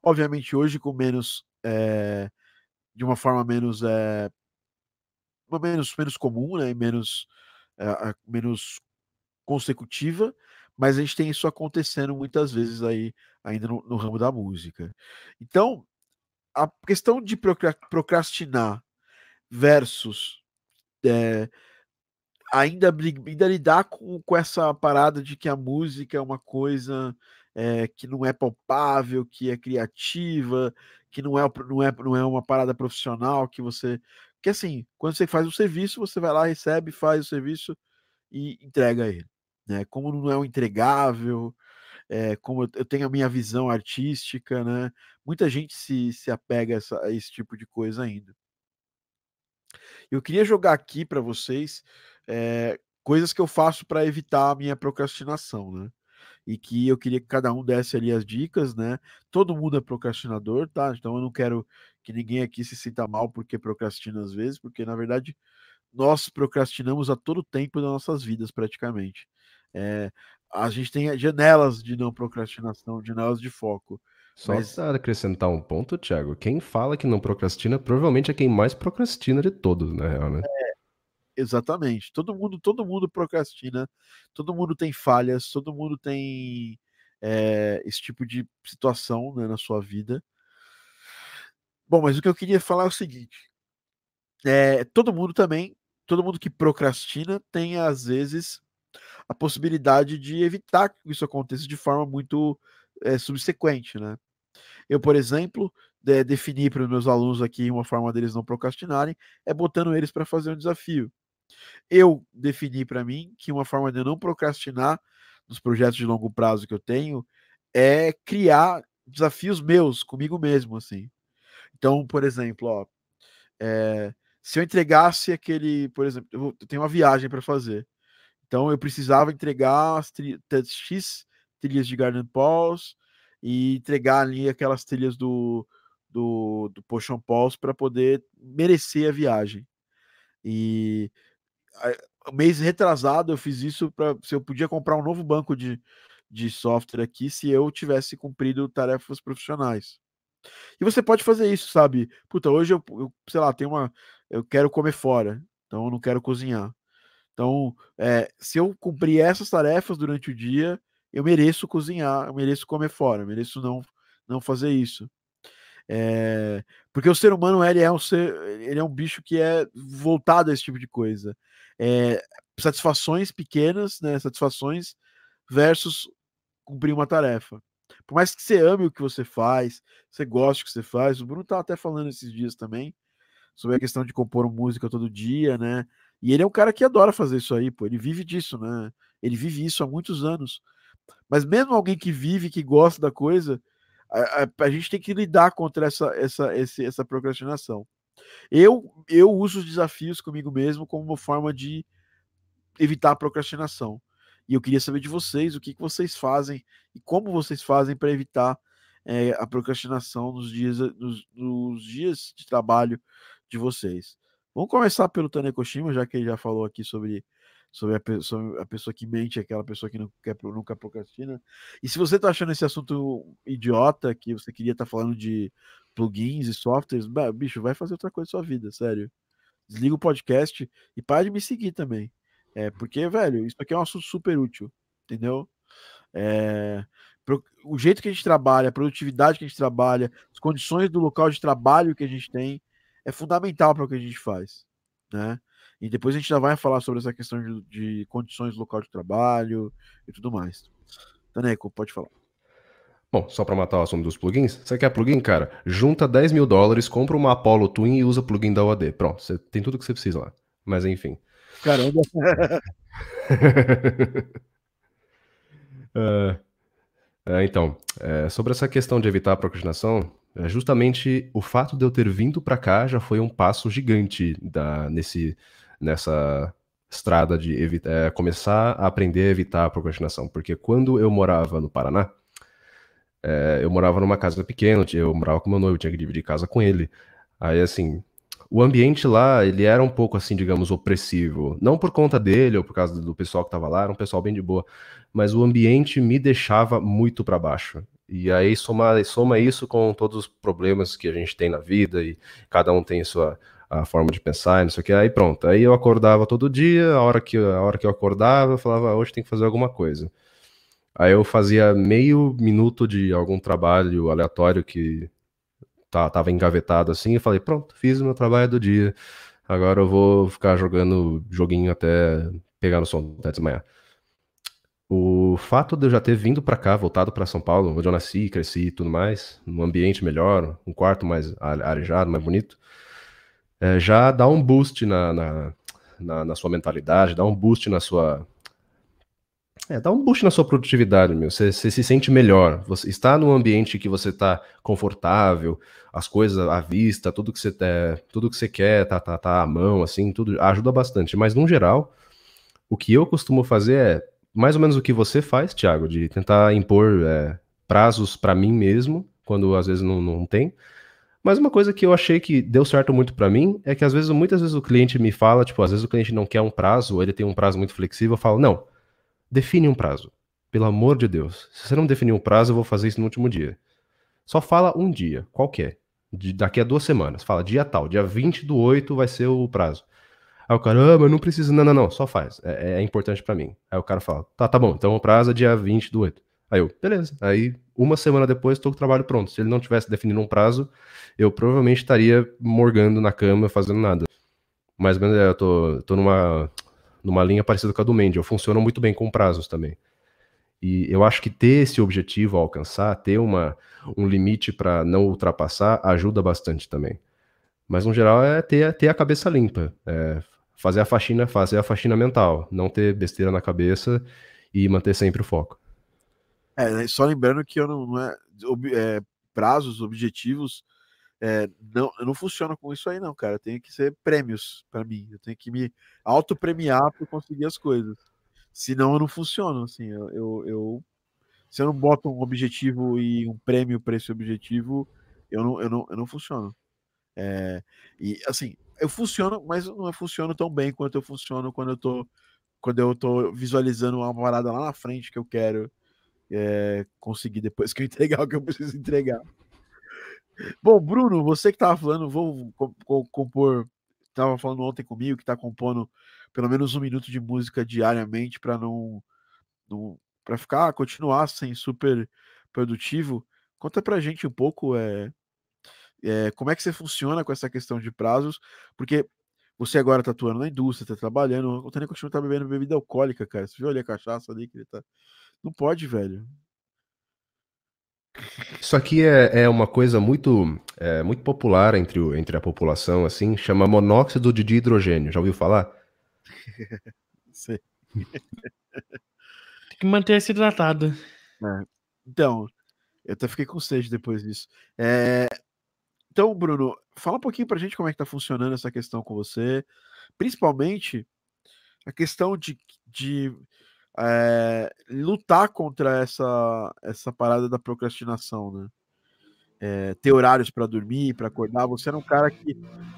obviamente hoje com menos, é, de uma forma menos, é, menos, menos comum, né, e menos, é, menos consecutiva, mas a gente tem isso acontecendo muitas vezes aí ainda no, no ramo da música. Então, a questão de procrastinar versus é, ainda, ainda lidar com, com essa parada de que a música é uma coisa é, que não é palpável, que é criativa, que não é, não, é, não é uma parada profissional, que você. Que assim, quando você faz o serviço, você vai lá, recebe, faz o serviço e entrega ele. Né? Como não é um entregável, é, como eu tenho a minha visão artística, né? Muita gente se, se apega a, essa, a esse tipo de coisa ainda. Eu queria jogar aqui para vocês é, coisas que eu faço para evitar a minha procrastinação, né? E que eu queria que cada um desse ali as dicas, né? Todo mundo é procrastinador, tá? Então eu não quero que ninguém aqui se sinta mal porque procrastina às vezes, porque na verdade nós procrastinamos a todo tempo das nossas vidas, praticamente. É, a gente tem janelas de não procrastinação, janelas de foco. Só mas... para acrescentar um ponto, Thiago, quem fala que não procrastina provavelmente é quem mais procrastina de todos, na real, né? É, Exatamente. Todo mundo, todo mundo procrastina, todo mundo tem falhas, todo mundo tem é, esse tipo de situação né, na sua vida. Bom, mas o que eu queria falar é o seguinte: é, todo mundo também, todo mundo que procrastina tem às vezes a possibilidade de evitar que isso aconteça de forma muito é, subsequente, né? Eu, por exemplo, de, defini para os meus alunos aqui uma forma deles não procrastinarem é botando eles para fazer um desafio. Eu defini para mim que uma forma de eu não procrastinar nos projetos de longo prazo que eu tenho é criar desafios meus comigo mesmo, assim. Então, por exemplo, ó, é, se eu entregasse aquele, por exemplo, eu, tenho uma viagem para fazer, então eu precisava entregar as tri X trilhas de Garden Paws e entregar ali aquelas trilhas do, do, do Potion Paws para poder merecer a viagem. E mês retrasado eu fiz isso para se eu podia comprar um novo banco de, de software aqui se eu tivesse cumprido tarefas profissionais. E você pode fazer isso, sabe? Puta, hoje eu, eu sei lá, tenho uma. Eu quero comer fora, então eu não quero cozinhar. Então, é, se eu cumprir essas tarefas durante o dia, eu mereço cozinhar, eu mereço comer fora, eu mereço não, não fazer isso. É, porque o ser humano ele é um ser, ele é um bicho que é voltado a esse tipo de coisa. É, satisfações pequenas, né? Satisfações versus cumprir uma tarefa. Por mais que você ame o que você faz, você goste do que você faz, o Bruno tá até falando esses dias também sobre a questão de compor música todo dia, né? E ele é um cara que adora fazer isso aí, pô. Ele vive disso, né? Ele vive isso há muitos anos. Mas mesmo alguém que vive, que gosta da coisa, a, a, a gente tem que lidar contra essa, essa, esse, essa procrastinação. Eu, eu uso os desafios comigo mesmo como uma forma de evitar a procrastinação. E eu queria saber de vocês o que, que vocês fazem e como vocês fazem para evitar é, a procrastinação nos dias, nos, nos, dias de trabalho de vocês. Vamos começar pelo Tanekoshima, já que ele já falou aqui sobre, sobre, a, sobre a pessoa que mente, aquela pessoa que não quer, nunca procrastina. E se você está achando esse assunto idiota, que você queria estar tá falando de plugins e softwares, bicho, vai fazer outra coisa da sua vida, sério. Desliga o podcast e para de me seguir também. É, porque, velho, isso aqui é um assunto super útil, entendeu? É, o jeito que a gente trabalha, a produtividade que a gente trabalha, as condições do local de trabalho que a gente tem, é fundamental para o que a gente faz, né? E depois a gente já vai falar sobre essa questão de, de condições do local de trabalho e tudo mais. Taneco, pode falar. Bom, só para matar o assunto dos plugins, você quer plugin, cara? Junta 10 mil dólares, compra uma Apollo Twin e usa plugin da OAD. Pronto, você tem tudo que você precisa lá. Mas enfim. Caramba. uh, é, então, é, sobre essa questão de evitar a procrastinação, é justamente o fato de eu ter vindo para cá já foi um passo gigante da, nesse, nessa estrada de evitar, é, começar a aprender a evitar a procrastinação. Porque quando eu morava no Paraná, é, eu morava numa casa pequena, eu morava com meu noivo, tinha que dividir casa com ele. Aí, assim, o ambiente lá, ele era um pouco assim, digamos, opressivo. Não por conta dele ou por causa do pessoal que tava lá, era um pessoal bem de boa, mas o ambiente me deixava muito para baixo. E aí soma, soma isso com todos os problemas que a gente tem na vida e cada um tem sua a forma de pensar, não sei o que. Aí pronto, aí eu acordava todo dia, a hora que, a hora que eu acordava, eu falava, ah, hoje tem que fazer alguma coisa. Aí eu fazia meio minuto de algum trabalho aleatório que tá, tava engavetado assim, e falei, pronto, fiz o meu trabalho do dia. Agora eu vou ficar jogando joguinho até pegar no som até desmanhar. O fato de eu já ter vindo para cá, voltado para São Paulo, onde eu nasci, cresci e tudo mais, num ambiente melhor, um quarto mais arejado, mais bonito, é, já dá um boost na, na, na, na, sua mentalidade, dá um boost na sua, é, dá um boost na sua produtividade, meu. Você, se sente melhor. Você está num ambiente que você está confortável, as coisas à vista, tudo que você tá, tudo que você quer tá, tá, tá à mão, assim, tudo ajuda bastante. Mas no geral, o que eu costumo fazer é mais ou menos o que você faz, Thiago, de tentar impor é, prazos para mim mesmo, quando às vezes não, não tem. Mas uma coisa que eu achei que deu certo muito para mim é que às vezes, muitas vezes o cliente me fala, tipo, às vezes o cliente não quer um prazo, ou ele tem um prazo muito flexível, eu falo, não, Define um prazo. Pelo amor de Deus. Se você não definir um prazo, eu vou fazer isso no último dia. Só fala um dia, qualquer. De, daqui a duas semanas. Fala, dia tal, dia 20 do 8 vai ser o prazo. Aí o cara, ah, mas não precisa. Não, não, não, só faz. É, é importante para mim. Aí o cara fala, tá, tá bom, então o prazo é dia 20 do 8. Aí eu, beleza. Aí uma semana depois estou com o trabalho pronto. Se ele não tivesse definido um prazo, eu provavelmente estaria morgando na cama fazendo nada. Ou menos, é, eu tô, tô numa numa linha parecida com a do Mendy. Eu funciono muito bem com prazos também. E eu acho que ter esse objetivo a alcançar, ter uma, um limite para não ultrapassar, ajuda bastante também. Mas no geral é ter, ter a cabeça limpa, é fazer a faxina, fazer a faxina mental, não ter besteira na cabeça e manter sempre o foco. É, só lembrando que eu não, não é, ob, é, prazos, objetivos, é, não, não funciona com isso aí, não, cara. Tem que ser prêmios para mim. Eu tenho que me auto-premiar para conseguir as coisas. Senão eu não funciono. Assim, eu, eu, eu, se eu não boto um objetivo e um prêmio para esse objetivo, eu não, eu não, eu não funciono. É, e assim, eu funciono, mas não funciono tão bem quanto eu funciono quando eu tô, quando eu tô visualizando uma parada lá na frente que eu quero é, conseguir depois que eu entregar o que eu preciso entregar. Bom, Bruno, você que estava falando, vou compor, estava falando ontem comigo que está compondo pelo menos um minuto de música diariamente para não, não para ficar continuar sem super produtivo. Conta para gente um pouco é, é, como é que você funciona com essa questão de prazos, porque você agora está atuando na indústria, está trabalhando, o Tânia continua tá bebendo bebida alcoólica, cara. Você viu ali a cachaça ali que ele tá. Não pode, velho. Isso aqui é, é uma coisa muito, é, muito popular entre, o, entre a população, assim, chama monóxido de hidrogênio. Já ouviu falar? Sim. Tem que manter-se hidratado. É. Então, eu até fiquei com sede depois disso. É... Então, Bruno, fala um pouquinho pra gente como é que tá funcionando essa questão com você. Principalmente a questão de, de é, lutar contra essa, essa parada da procrastinação, né? É, ter horários para dormir, para acordar. Você era um cara que.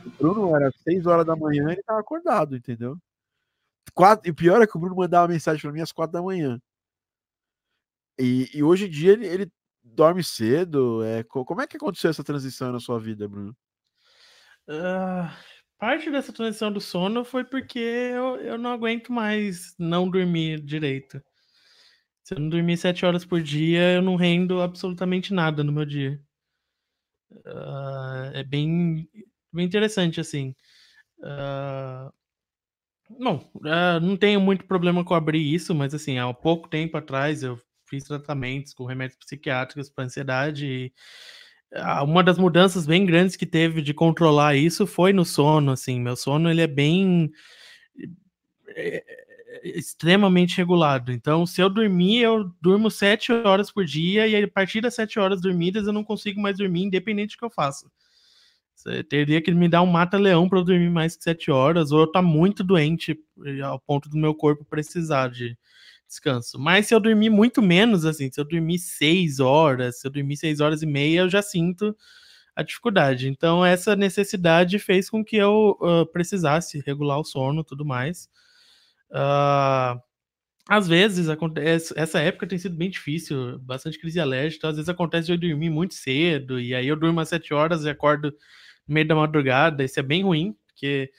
O Bruno era 6 horas da manhã ele estava acordado, entendeu? Quatro, e o pior é que o Bruno mandava mensagem para mim às 4 da manhã. E, e hoje em dia ele, ele dorme cedo. É, como é que aconteceu essa transição na sua vida, Bruno? Uh, Parte dessa transição do sono foi porque eu, eu não aguento mais não dormir direito. Se eu não dormir sete horas por dia, eu não rendo absolutamente nada no meu dia. Uh, é bem, bem interessante, assim. Uh, bom, uh, não tenho muito problema com abrir isso, mas assim, há pouco tempo atrás eu fiz tratamentos com remédios psiquiátricos para ansiedade e uma das mudanças bem grandes que teve de controlar isso foi no sono, assim, meu sono ele é bem é, é, extremamente regulado. Então, se eu dormir, eu durmo sete horas por dia e a partir das sete horas dormidas eu não consigo mais dormir, independente do que eu faça. Você teria que me dar um mata-leão para eu dormir mais que sete horas, ou eu tá muito doente ao ponto do meu corpo precisar de, descanso. Mas se eu dormir muito menos, assim, se eu dormir seis horas, se eu dormir seis horas e meia, eu já sinto a dificuldade. Então, essa necessidade fez com que eu uh, precisasse regular o sono tudo mais. Uh, às vezes, acontece, essa época tem sido bem difícil, bastante crise alérgica, então, às vezes acontece de eu dormir muito cedo, e aí eu durmo às sete horas e acordo no meio da madrugada, isso é bem ruim, porque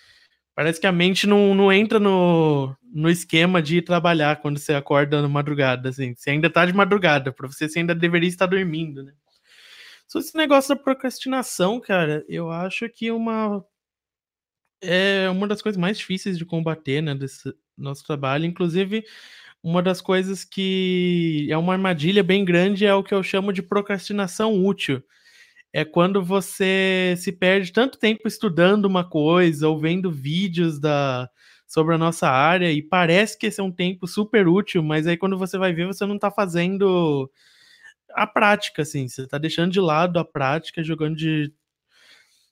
Parece que a mente não, não entra no, no esquema de ir trabalhar quando você acorda na madrugada, assim. Você ainda tá de madrugada, para você você ainda deveria estar dormindo, né? Só esse negócio da procrastinação, cara, eu acho que uma é uma das coisas mais difíceis de combater, né, desse nosso trabalho. Inclusive, uma das coisas que é uma armadilha bem grande é o que eu chamo de procrastinação útil é quando você se perde tanto tempo estudando uma coisa ou vendo vídeos da sobre a nossa área e parece que esse é um tempo super útil, mas aí quando você vai ver, você não está fazendo a prática, assim, você está deixando de lado a prática, jogando de,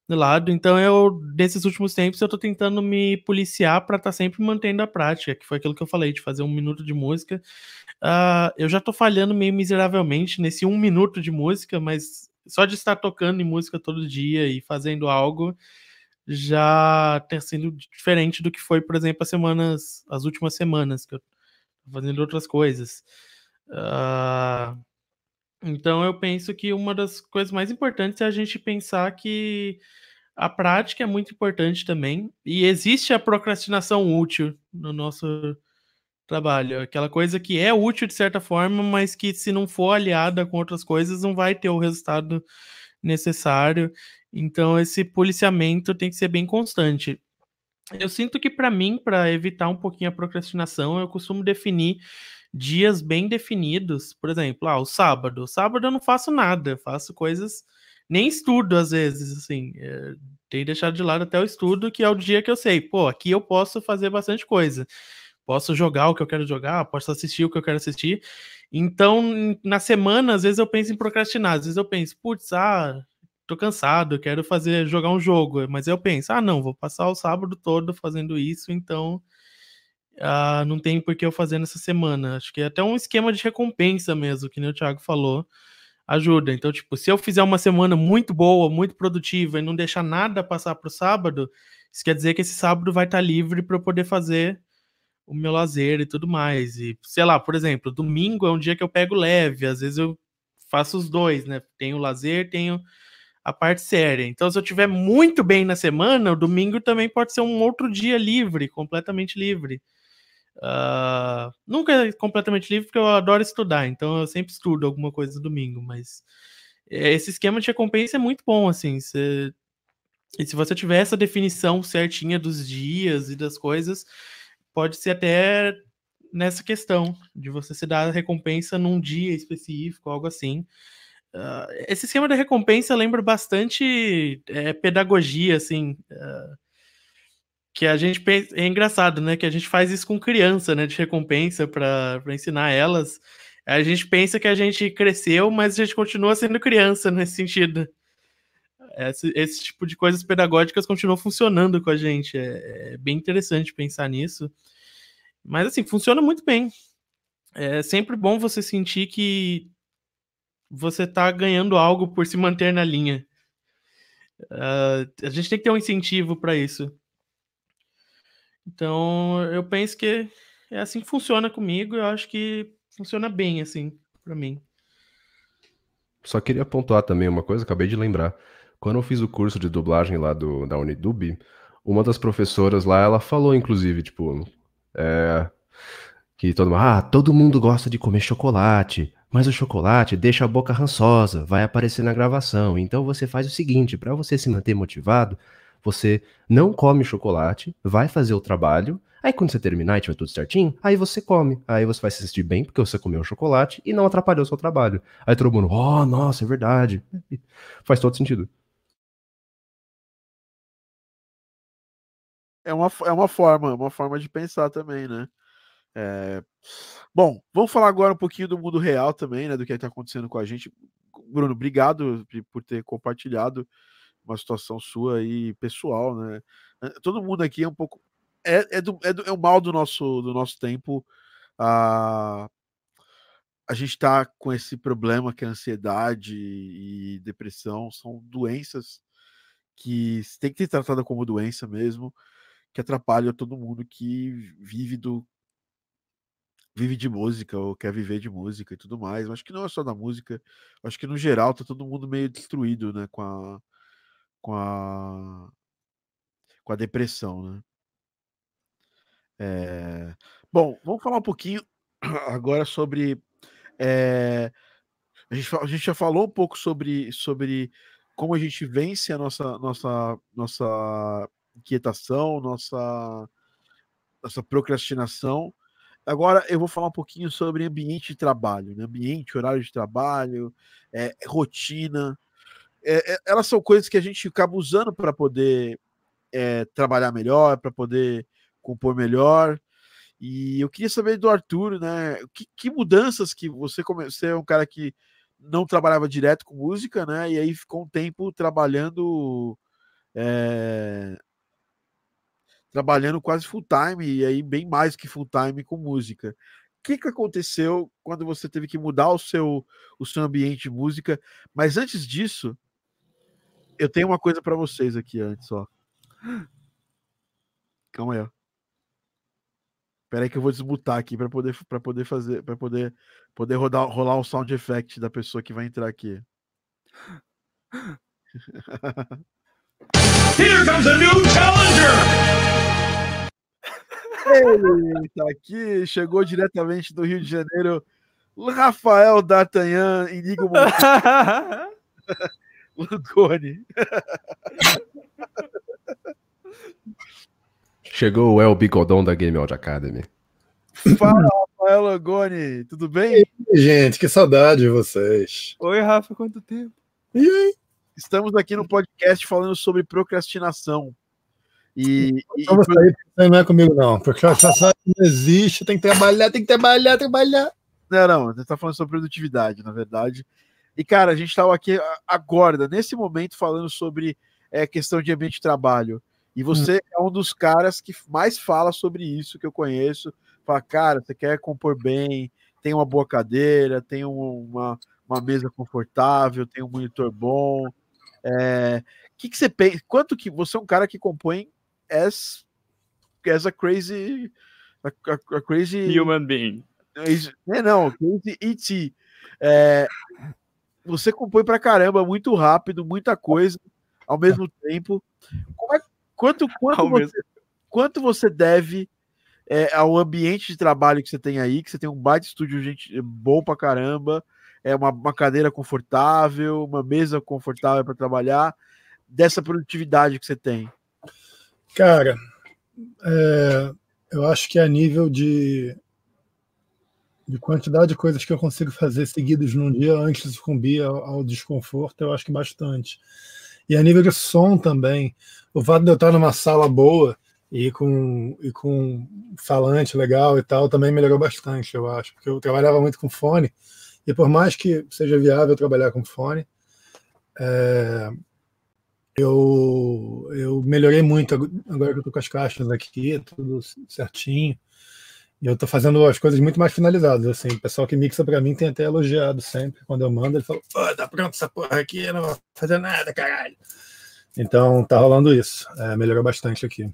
lado. Então eu, nesses últimos tempos, eu estou tentando me policiar para estar tá sempre mantendo a prática, que foi aquilo que eu falei, de fazer um minuto de música. Uh, eu já estou falhando meio miseravelmente nesse um minuto de música, mas só de estar tocando em música todo dia e fazendo algo já ter sido diferente do que foi, por exemplo, as semanas, as últimas semanas que eu tô fazendo outras coisas. Uh, então eu penso que uma das coisas mais importantes é a gente pensar que a prática é muito importante também e existe a procrastinação útil no nosso trabalho. Aquela coisa que é útil de certa forma, mas que se não for aliada com outras coisas, não vai ter o resultado necessário. Então, esse policiamento tem que ser bem constante. eu sinto que para mim, para evitar um pouquinho a procrastinação, eu costumo definir dias bem definidos. Por exemplo, ah, o sábado. O sábado eu não faço nada, faço coisas, nem estudo às vezes, assim. É, tenho deixado de lado até o estudo, que é o dia que eu sei, pô, aqui eu posso fazer bastante coisa. Posso jogar o que eu quero jogar, posso assistir o que eu quero assistir. Então, na semana, às vezes eu penso em procrastinar, às vezes eu penso, putz, ah, tô cansado, quero fazer jogar um jogo, mas eu penso, ah, não, vou passar o sábado todo fazendo isso, então ah, não tem por que eu fazer nessa semana. Acho que é até um esquema de recompensa mesmo, que nem o Thiago falou, ajuda. Então, tipo, se eu fizer uma semana muito boa, muito produtiva e não deixar nada passar pro sábado, isso quer dizer que esse sábado vai estar livre para eu poder fazer o meu lazer e tudo mais. E, sei lá, por exemplo, domingo é um dia que eu pego leve, às vezes eu faço os dois, né? Tenho lazer, tenho a parte séria. Então, se eu tiver muito bem na semana, o domingo também pode ser um outro dia livre, completamente livre. Uh, nunca é completamente livre, porque eu adoro estudar, então eu sempre estudo alguma coisa domingo, mas esse esquema de recompensa é muito bom, assim. Se, e se você tiver essa definição certinha dos dias e das coisas, pode ser até nessa questão de você se dar a recompensa num dia específico, algo assim. Uh, esse esquema de recompensa lembra bastante é, pedagogia, assim, uh, que a gente pensa, é engraçado, né, que a gente faz isso com criança, né, de recompensa para ensinar elas. A gente pensa que a gente cresceu, mas a gente continua sendo criança nesse sentido. Esse, esse tipo de coisas pedagógicas continuam funcionando com a gente. É, é bem interessante pensar nisso. Mas assim, funciona muito bem. É sempre bom você sentir que você está ganhando algo por se manter na linha. Uh, a gente tem que ter um incentivo para isso. Então, eu penso que é assim que funciona comigo. Eu acho que funciona bem, assim, para mim. Só queria pontuar também uma coisa, acabei de lembrar. Quando eu fiz o curso de dublagem lá do, da Unidub, uma das professoras lá, ela falou, inclusive, tipo, é, que todo mundo, ah, todo mundo gosta de comer chocolate, mas o chocolate deixa a boca rançosa, vai aparecer na gravação. Então você faz o seguinte, para você se manter motivado, você não come chocolate, vai fazer o trabalho, aí quando você terminar e tiver tudo certinho, aí você come. Aí você vai se sentir bem porque você comeu chocolate e não atrapalhou o seu trabalho. Aí todo mundo, oh, nossa, é verdade. Faz todo sentido. É uma, é uma forma, uma forma de pensar também, né? É... Bom, vamos falar agora um pouquinho do mundo real também, né? Do que está acontecendo com a gente. Bruno, obrigado por ter compartilhado uma situação sua aí pessoal, né? Todo mundo aqui é um pouco. É, é, do, é, do, é o mal do nosso, do nosso tempo. A, a gente está com esse problema que é ansiedade e depressão são doenças que tem que ser tratada como doença mesmo, que atrapalha todo mundo que vive do vive de música ou quer viver de música e tudo mais. Acho que não é só da música, acho que no geral tá todo mundo meio destruído, né, com a com a com a depressão, né? É... Bom, vamos falar um pouquinho agora sobre é... a, gente, a gente já falou um pouco sobre, sobre como a gente vence a nossa nossa nossa inquietação, nossa nossa procrastinação Agora eu vou falar um pouquinho sobre ambiente de trabalho, né? ambiente, horário de trabalho, é, rotina. É, é, elas são coisas que a gente acaba usando para poder é, trabalhar melhor, para poder compor melhor. E eu queria saber do Arthur, né? Que, que mudanças que você Você é um cara que não trabalhava direto com música, né? E aí ficou um tempo trabalhando é, trabalhando quase full time e aí bem mais que full time com música. O que, que aconteceu quando você teve que mudar o seu, o seu ambiente de música? Mas antes disso, eu tenho uma coisa para vocês aqui antes, ó. Calma aí, ó. Espera aí que eu vou desmutar aqui para poder para poder fazer para poder poder rodar rolar o sound effect da pessoa que vai entrar aqui. Here comes a new challenger. Ele tá aqui, chegou diretamente do Rio de Janeiro, Rafael D'Artagnan, Inigo Lugone. Chegou o El Bigodão da Game Audio Academy. Fala, Rafael Langoni, tudo bem? Gente, que saudade de vocês. Oi, Rafa, quanto tempo? E aí? Estamos aqui no podcast falando sobre procrastinação. E, e Vamos sair, não é comigo, não. Procrastinação não existe, tem que trabalhar, tem que trabalhar, trabalhar. não, não, a gente tá falando sobre produtividade, na verdade. E, cara, a gente estava aqui agora, nesse momento, falando sobre é, questão de ambiente de trabalho. E você é um dos caras que mais fala sobre isso que eu conheço. Fala, cara, você quer compor bem, tem uma boa cadeira, tem um- uma, uma mesa confortável, tem um monitor bom. É, que, que você pensa? Quanto que você é um cara que compõe as, as a crazy. A, a- a crazy. Human being. É, não, Crazy E.T. É, você compõe pra caramba, muito rápido, muita coisa ao mesmo tempo. É- quanto, quanto, você, mesmo- quanto você deve é, ao ambiente de trabalho que você tem aí, que você tem um baita estúdio gente, bom pra caramba, é uma, uma cadeira confortável, uma mesa confortável para trabalhar, dessa produtividade que você tem? Cara, é, eu acho que a nível de, de quantidade de coisas que eu consigo fazer seguidos num dia antes de sucumbir ao, ao desconforto, eu acho que bastante. E a nível de som também, o fato de eu estar numa sala boa e com, e com falante legal e tal também melhorou bastante, eu acho, porque eu trabalhava muito com fone, e por mais que seja viável trabalhar com fone, é, eu, eu melhorei muito ag- agora que eu tô com as caixas aqui, tudo certinho. E eu tô fazendo as coisas muito mais finalizadas, assim. O pessoal que mixa pra mim tem até elogiado sempre. Quando eu mando, ele fala, pô, tá pronto essa porra aqui, eu não vou fazer nada, caralho. Então tá rolando isso. É, melhorou bastante aqui.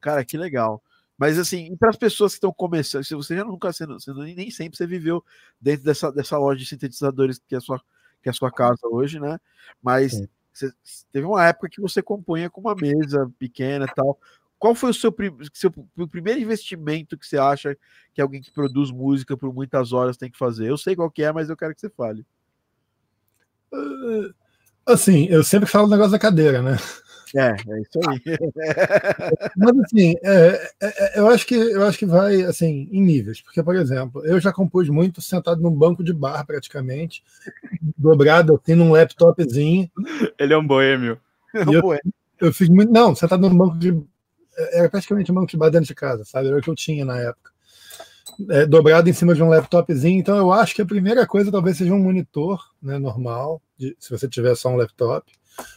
Cara, que legal. Mas assim, para as pessoas que estão começando, se você já nunca não- nem sempre você viveu dentro dessa, dessa loja de sintetizadores que é a sua, que é a sua casa hoje, né? Mas Sim. Você- teve uma época que você compunha com uma mesa pequena tal. Qual foi o seu, seu primeiro investimento que você acha que alguém que produz música por muitas horas tem que fazer? Eu sei qual que é, mas eu quero que você fale. Uh, Assim, eu sempre falo o negócio da cadeira, né? É, é isso aí. Mas assim, é, é, é, eu acho que eu acho que vai assim em níveis, porque por exemplo, eu já compus muito sentado num banco de bar praticamente, dobrado assim num laptopzinho. Ele é um boêmio. E eu- Pô, é. Eu fiz muito, não, sentado num banco de era praticamente um banco de bar dentro de casa, sabe? Era o que eu tinha na época. É, dobrado em cima de um laptopzinho, então eu acho que a primeira coisa talvez seja um monitor, né, normal, de- se você tiver só um laptop,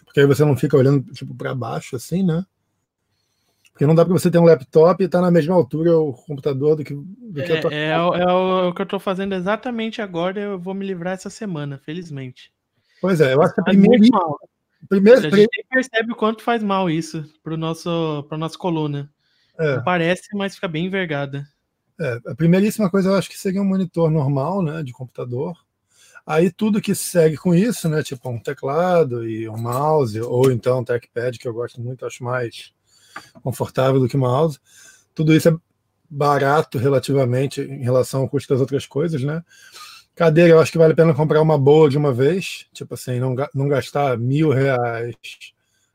porque aí você não fica olhando tipo para baixo assim, né? Porque não dá para você ter um laptop e estar na mesma altura o computador do que, do que a tua É, é o- é o que eu tô fazendo exatamente agora. Eu vou me livrar essa semana, felizmente. Pois é, eu acho que a primeira, primeira, A gente nem percebe o quanto faz mal isso pro nosso, pra nossa coluna. é, parece, mas fica bem envergada. É, a primeiríssima coisa eu acho que seria um monitor normal, né, de computador. Aí tudo que segue com isso, né, tipo um teclado e um mouse, ou então um trackpad, que eu gosto muito, acho mais confortável do que mouse. Tudo isso é barato relativamente em relação ao custo das outras coisas, né? Cadeira, eu acho que vale a pena comprar uma boa de uma vez, tipo assim, não, não gastar mil reais,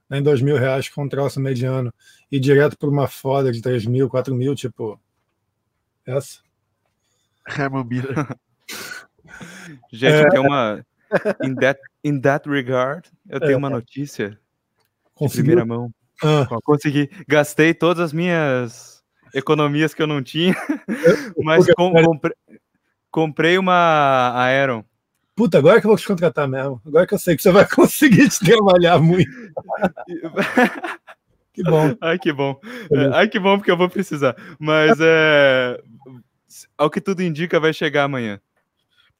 nem dois mil reais com um troço mediano, e direto para uma foda de três mil, quatro mil, tipo essa. Herman Miller. Gente, É. eu tenho uma. In that, in that regard, eu tenho É. uma notícia de Conseguiu? primeira mão. Ah, Consegui. Gastei todas as minhas economias que eu não tinha, mas com- compre- comprei uma Aeron. puta, agora que eu vou te contratar mesmo. Agora que eu sei que você vai conseguir te trabalhar muito. Que bom. Ai, que bom. Beleza. Ai, que bom, porque eu vou precisar. Mas é. Ao que tudo indica, vai chegar amanhã.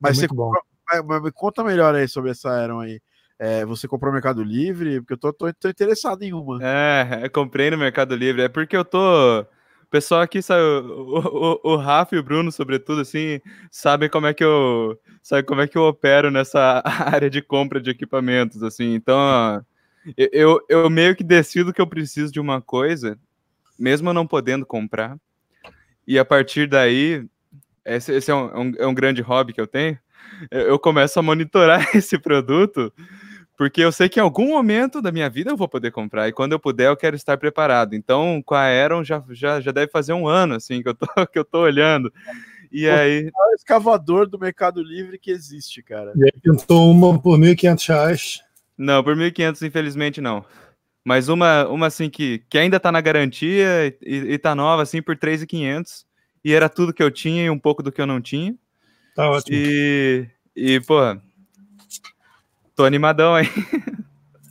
Mas é você bom. Mas, mas me conta melhor aí sobre essa Aeron aí. É, você comprou no Mercado Livre? Porque eu tô, tô, tô interessado em uma. É, eu comprei no Mercado Livre. É porque eu tô. O pessoal aqui sabe, o, o, o Rafa e o Bruno, sobretudo, assim, sabem como é que eu. Sabe como é que eu opero nessa área de compra de equipamentos, assim. Então, eu, eu, eu meio que decido que eu preciso de uma coisa, mesmo não podendo comprar. E a partir daí, esse, esse é, um, é um- é um grande hobby que eu tenho. Eu, começo a monitorar esse produto Porque eu sei que em algum momento da minha vida eu vou poder comprar, e quando eu puder, eu quero estar preparado. Então, com a Aeron já, já, já deve fazer um ano, assim, que eu tô, que eu tô olhando. E aí. É o escavador do Mercado Livre que existe, cara. E aí pintou uma por 1.500 reais. Não, por 1.500, infelizmente, não. Mas uma, uma assim, que, que ainda tá na garantia e, e tá nova, assim, por 3.500. E era tudo que eu tinha e um pouco do que eu não tinha. Tá ótimo. E, e pô, tô animadão aí.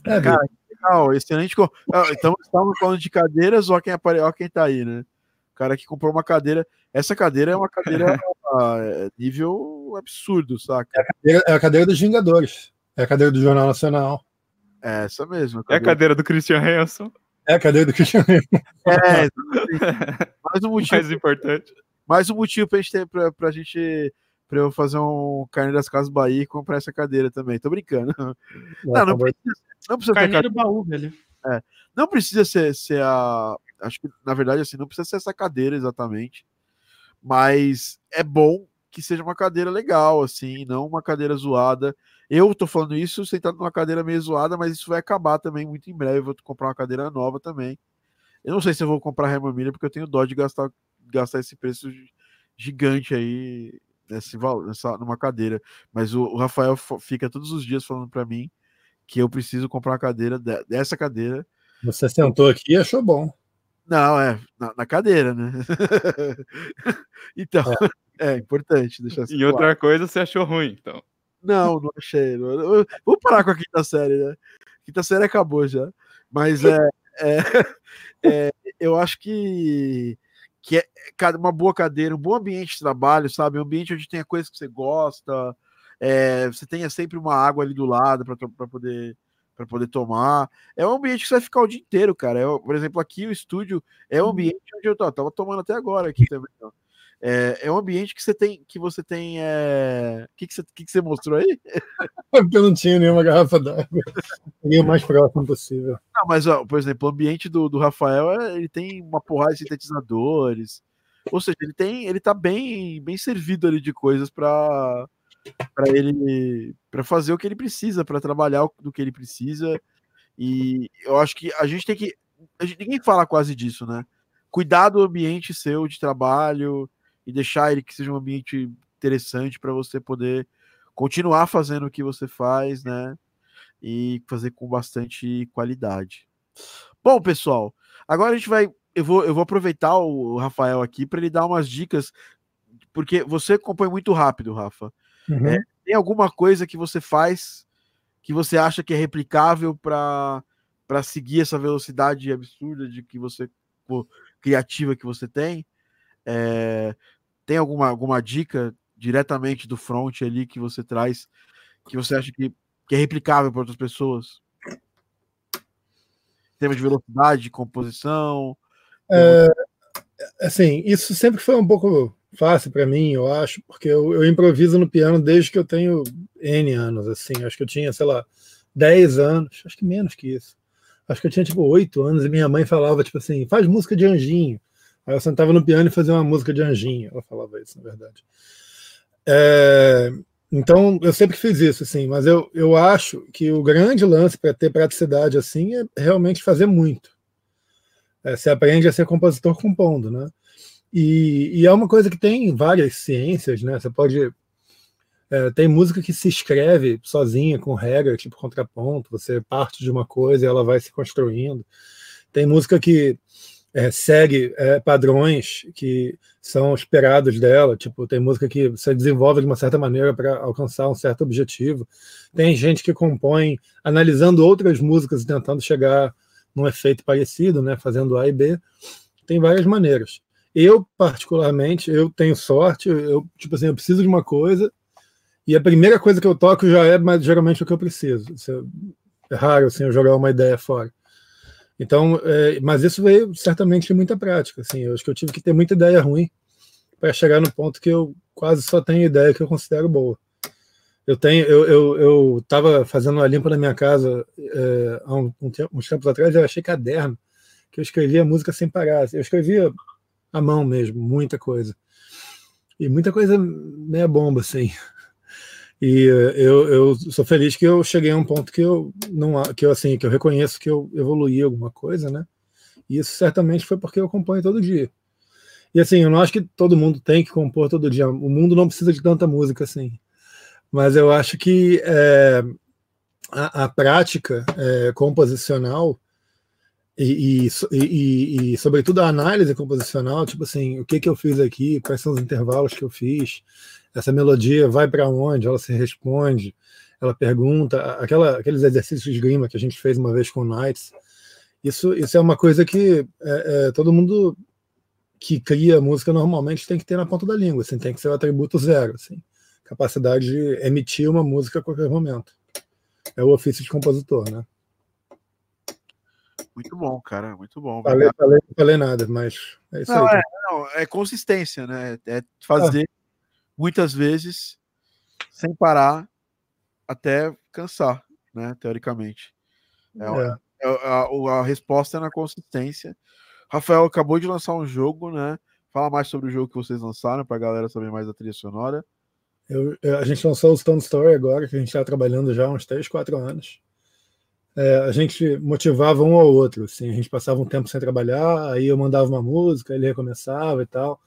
É, Cara, legal, excelente. Ah, Então, estamos falando de cadeiras, ó quem, apare... ó quem tá aí, né? O cara que comprou uma cadeira. Essa cadeira é uma cadeira ah, é nível absurdo, saca? é a cadeira dos Vingadores. É a cadeira do Jornal Nacional. É essa mesmo. É a cadeira do Christian Hanson, É a cadeira do Christian Bale. É, exatamente. mais um motivo, mais importante. mais um motivo pra gente ter, pra, pra gente. Pra eu fazer um carne das Casas Bahia e comprar essa cadeira também. Tô brincando. Não, não precisa, não precisa ter Carneiro baú, velho. Não precisa ser, ser a. Acho que, na verdade, assim, não precisa ser essa cadeira exatamente. Mas é bom que seja uma cadeira legal, assim, não uma cadeira zoada. Eu tô falando isso sentado numa cadeira meio zoada, mas isso vai acabar também muito em breve. Eu vou comprar uma cadeira nova também. Eu não sei se eu vou comprar Remamilha, porque eu tenho dó de gastar, gastar esse preço gi- gigante aí nesse, nessa, numa cadeira. Mas o, o Rafael fica todos os dias falando para mim que eu preciso comprar uma cadeira de- dessa cadeira Você sentou aqui e achou bom. não, é, na, na cadeira, né? então, é, importante deixar isso E claro. outra coisa você achou ruim, então. Não, não achei. não. Eu- Vou parar com a quinta série, né? Quinta série acabou já. Mas é, é, eu acho que, que é uma boa cadeira, um bom ambiente de trabalho, sabe? Um ambiente onde tenha coisas que você gosta, é, você tenha sempre uma água ali do lado para poder para poder tomar. É um ambiente que você vai ficar o dia inteiro, cara. É, por exemplo, aqui o estúdio é um ambiente onde eu tava tomando até agora aqui também. ó. É, é um ambiente que você tem que você tem. é, O que, que, você, que, que você mostrou aí? Porque eu não tinha nenhuma garrafa d'água. Peguei o mais próximo possível. Não, mas, ó, por exemplo, o ambiente do, do Rafael é- ele tem uma porrada de sintetizadores. Ou seja, ele tem, ele tá bem, bem servido ali de coisas para para ele para fazer o que ele precisa, para trabalhar do que ele precisa. E eu acho que a gente tem que a gente, ninguém fala quase disso, né? Cuidar do ambiente seu de trabalho e deixar ele que seja um ambiente interessante para você poder continuar fazendo o que você faz, né? E fazer com bastante qualidade. Bom, pessoal, agora a gente vai. Eu vou, eu vou aproveitar o Rafael aqui para ele dar umas dicas, porque você compõe muito rápido, Rafa. Uhum. É. Tem alguma coisa que você faz que você acha que é replicável para seguir essa velocidade absurda de que você criativa que você tem? É, tem alguma, alguma dica diretamente do front ali que você traz que você acha que, que é replicável para outras pessoas? Em termos de velocidade, de composição. É, assim, isso sempre foi um pouco fácil para mim, eu acho, porque eu, eu improviso no piano desde que eu tenho N anos, assim, acho que eu tinha, sei lá, 10 anos, acho que menos que isso. Acho que eu tinha tipo 8 anos e minha mãe falava, tipo assim, faz música de anjinho. Eu sentava no piano e fazia uma música de anjinho. Ela falava isso, na verdade. É, então, eu sempre fiz isso, assim, mas eu, eu acho que o grande lance para ter praticidade assim é realmente fazer muito. É, você aprende a ser compositor compondo, né? E, e, é uma coisa que tem várias ciências, né? Você pode. É, tem música que se escreve sozinha, com regra, tipo contraponto, você parte de uma coisa e ela vai se construindo. Tem música que é, segue é, padrões que são esperados dela, tipo, tem música que você desenvolve de uma certa maneira para alcançar um certo objetivo. Tem gente que compõe analisando outras músicas e tentando chegar num efeito parecido, né? Fazendo A e B. Tem várias maneiras. Eu, particularmente, eu tenho sorte, eu, tipo assim, eu preciso de uma coisa, e a primeira coisa que eu toco já é mas, geralmente o que eu preciso. É raro, assim, eu jogar uma ideia fora. Então, é, mas isso veio certamente de muita prática, assim, eu acho que eu tive que ter muita ideia ruim para chegar no ponto que eu quase só tenho ideia que eu considero boa. Eu tenho, eu, eu, eu tava fazendo uma limpa na minha casa é, há um, um tempo, uns tempos atrás, eu achei caderno, que eu escrevia música sem parar. Eu escrevia à mão mesmo, muita coisa. E muita coisa meia bomba, assim. E eu, eu sou feliz que eu cheguei a um ponto que eu não que eu assim que eu reconheço que eu evoluí alguma coisa, né? E isso certamente foi porque eu acompanho todo dia. E assim, eu não acho que todo mundo tem que compor todo dia. O mundo não precisa de tanta música assim. Mas eu acho que é, a, a, prática é, composicional e, e, e, e, sobretudo, a análise composicional, tipo assim, o que, que eu fiz aqui, quais são os intervalos que eu fiz, essa melodia vai para onde, ela se responde, ela pergunta, aquela, aqueles exercícios de grima que a gente fez uma vez com o Knights, isso, isso é uma coisa que é, é, todo mundo que cria música normalmente tem que ter na ponta da língua, assim, tem que ser o atributo zero, assim, capacidade de emitir uma música a qualquer momento. É o ofício de compositor, né? Muito bom, cara, muito bom. Falei, falei, não falei nada, mas é isso não, aí. É, não, é consistência, né? É fazer ah. Muitas vezes sem parar até cansar, né? Teoricamente. É, é. é a, a, a, resposta é na consistência. Rafael acabou de lançar um jogo, né? Fala mais sobre o jogo que vocês lançaram para a galera saber mais da trilha sonora. Eu, a gente lançou o Stone Story agora, que a gente está trabalhando já há uns 3, 4 anos é, a gente motivava um ao outro. Assim, a gente passava um tempo sem trabalhar, aí eu mandava uma música, ele recomeçava e tal.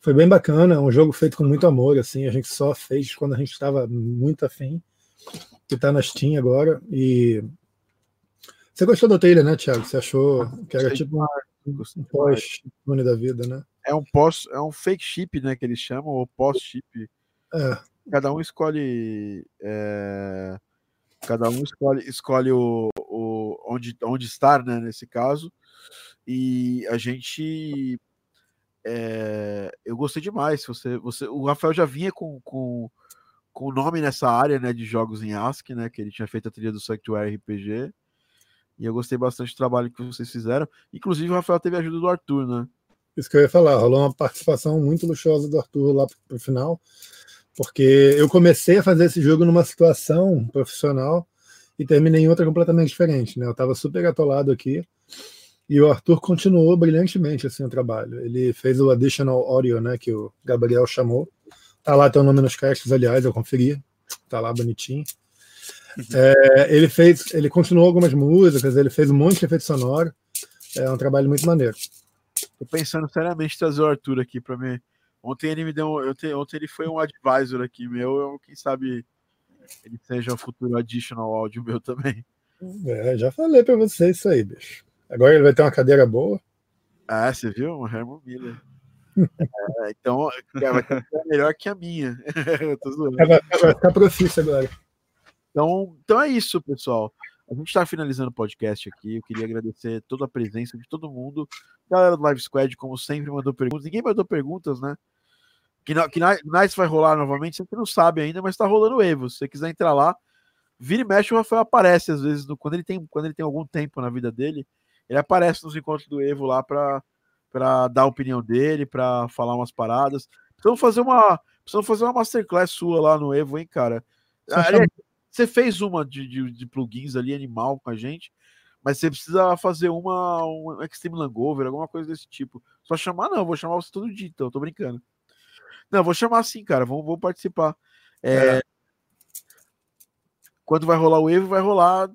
Foi bem bacana, é um jogo feito com muito amor. Assim, a gente só fez quando a gente estava muito afim, que está na Steam agora. E você gostou da trilha, né, Thiago? Você achou que era tipo um, um pós-tune da vida, né? É um pós, é um fake chip, né, que eles chamam, ou pós-chip. É. Cada um escolhe é Cada um escolhe, escolhe o, o, onde, onde estar, né, nesse caso. E a gente. É, eu gostei demais. Você, você, o Rafael já vinha com, com, com o nome nessa área né, de jogos em ASCII, né? Que ele tinha feito a trilha do Sanctuary RPG. E eu gostei bastante do trabalho que vocês fizeram. Inclusive, o Rafael teve a ajuda do Arthur, né? Isso que eu ia falar, rolou uma participação muito luxuosa do Arthur lá pro final porque eu comecei a fazer esse jogo numa situação profissional e terminei em outra completamente diferente, né? Eu estava super atolado aqui e o Arthur continuou brilhantemente assim o trabalho. Ele fez o additional audio, né, que o Gabriel chamou. Tá lá teu nome nos créditos, aliás, eu conferi. Tá lá bonitinho. Uhum. É, ele fez, ele continuou algumas músicas, ele fez um monte de efeito sonoro. É um trabalho muito maneiro. Tô pensando seriamente em trazer o Arthur aqui para mim Ontem ele me deu. Ontem, ontem ele foi um advisor aqui meu. Eu, quem sabe ele seja o futuro additional áudio meu também. É, já falei para você isso aí, bicho. Agora ele vai ter uma cadeira boa. Ah, você viu? Um Herman Miller. é, então, vai ter melhor que a minha. vai, vai ficar profício agora. Então, então é isso, pessoal. A gente está finalizando o podcast aqui. Eu queria agradecer toda a presença de todo mundo. Galera do Live Squad, como sempre, mandou perguntas. Ninguém mandou perguntas, né? Que, que Nice vai rolar novamente, você não sabe ainda, mas tá rolando o Evo. Se você quiser entrar lá, vira e mexe, o Rafael aparece às vezes, no, quando, ele tem, quando ele tem algum tempo na vida dele, ele aparece nos encontros do Evo lá para para dar a opinião dele, para falar umas paradas. Precisamos fazer uma, precisamos fazer uma masterclass sua lá no Evo, hein, cara? Você, você fez uma de, de, de, plugins ali, animal, com a gente, mas você precisa fazer uma, um Extreme Langover, alguma coisa desse tipo. Só chamar, não, vou chamar você todo dia, então, tô brincando. Não, vou chamar assim, cara. Vou, vou participar. É, é. Quando vai rolar o Evo, vai rolar.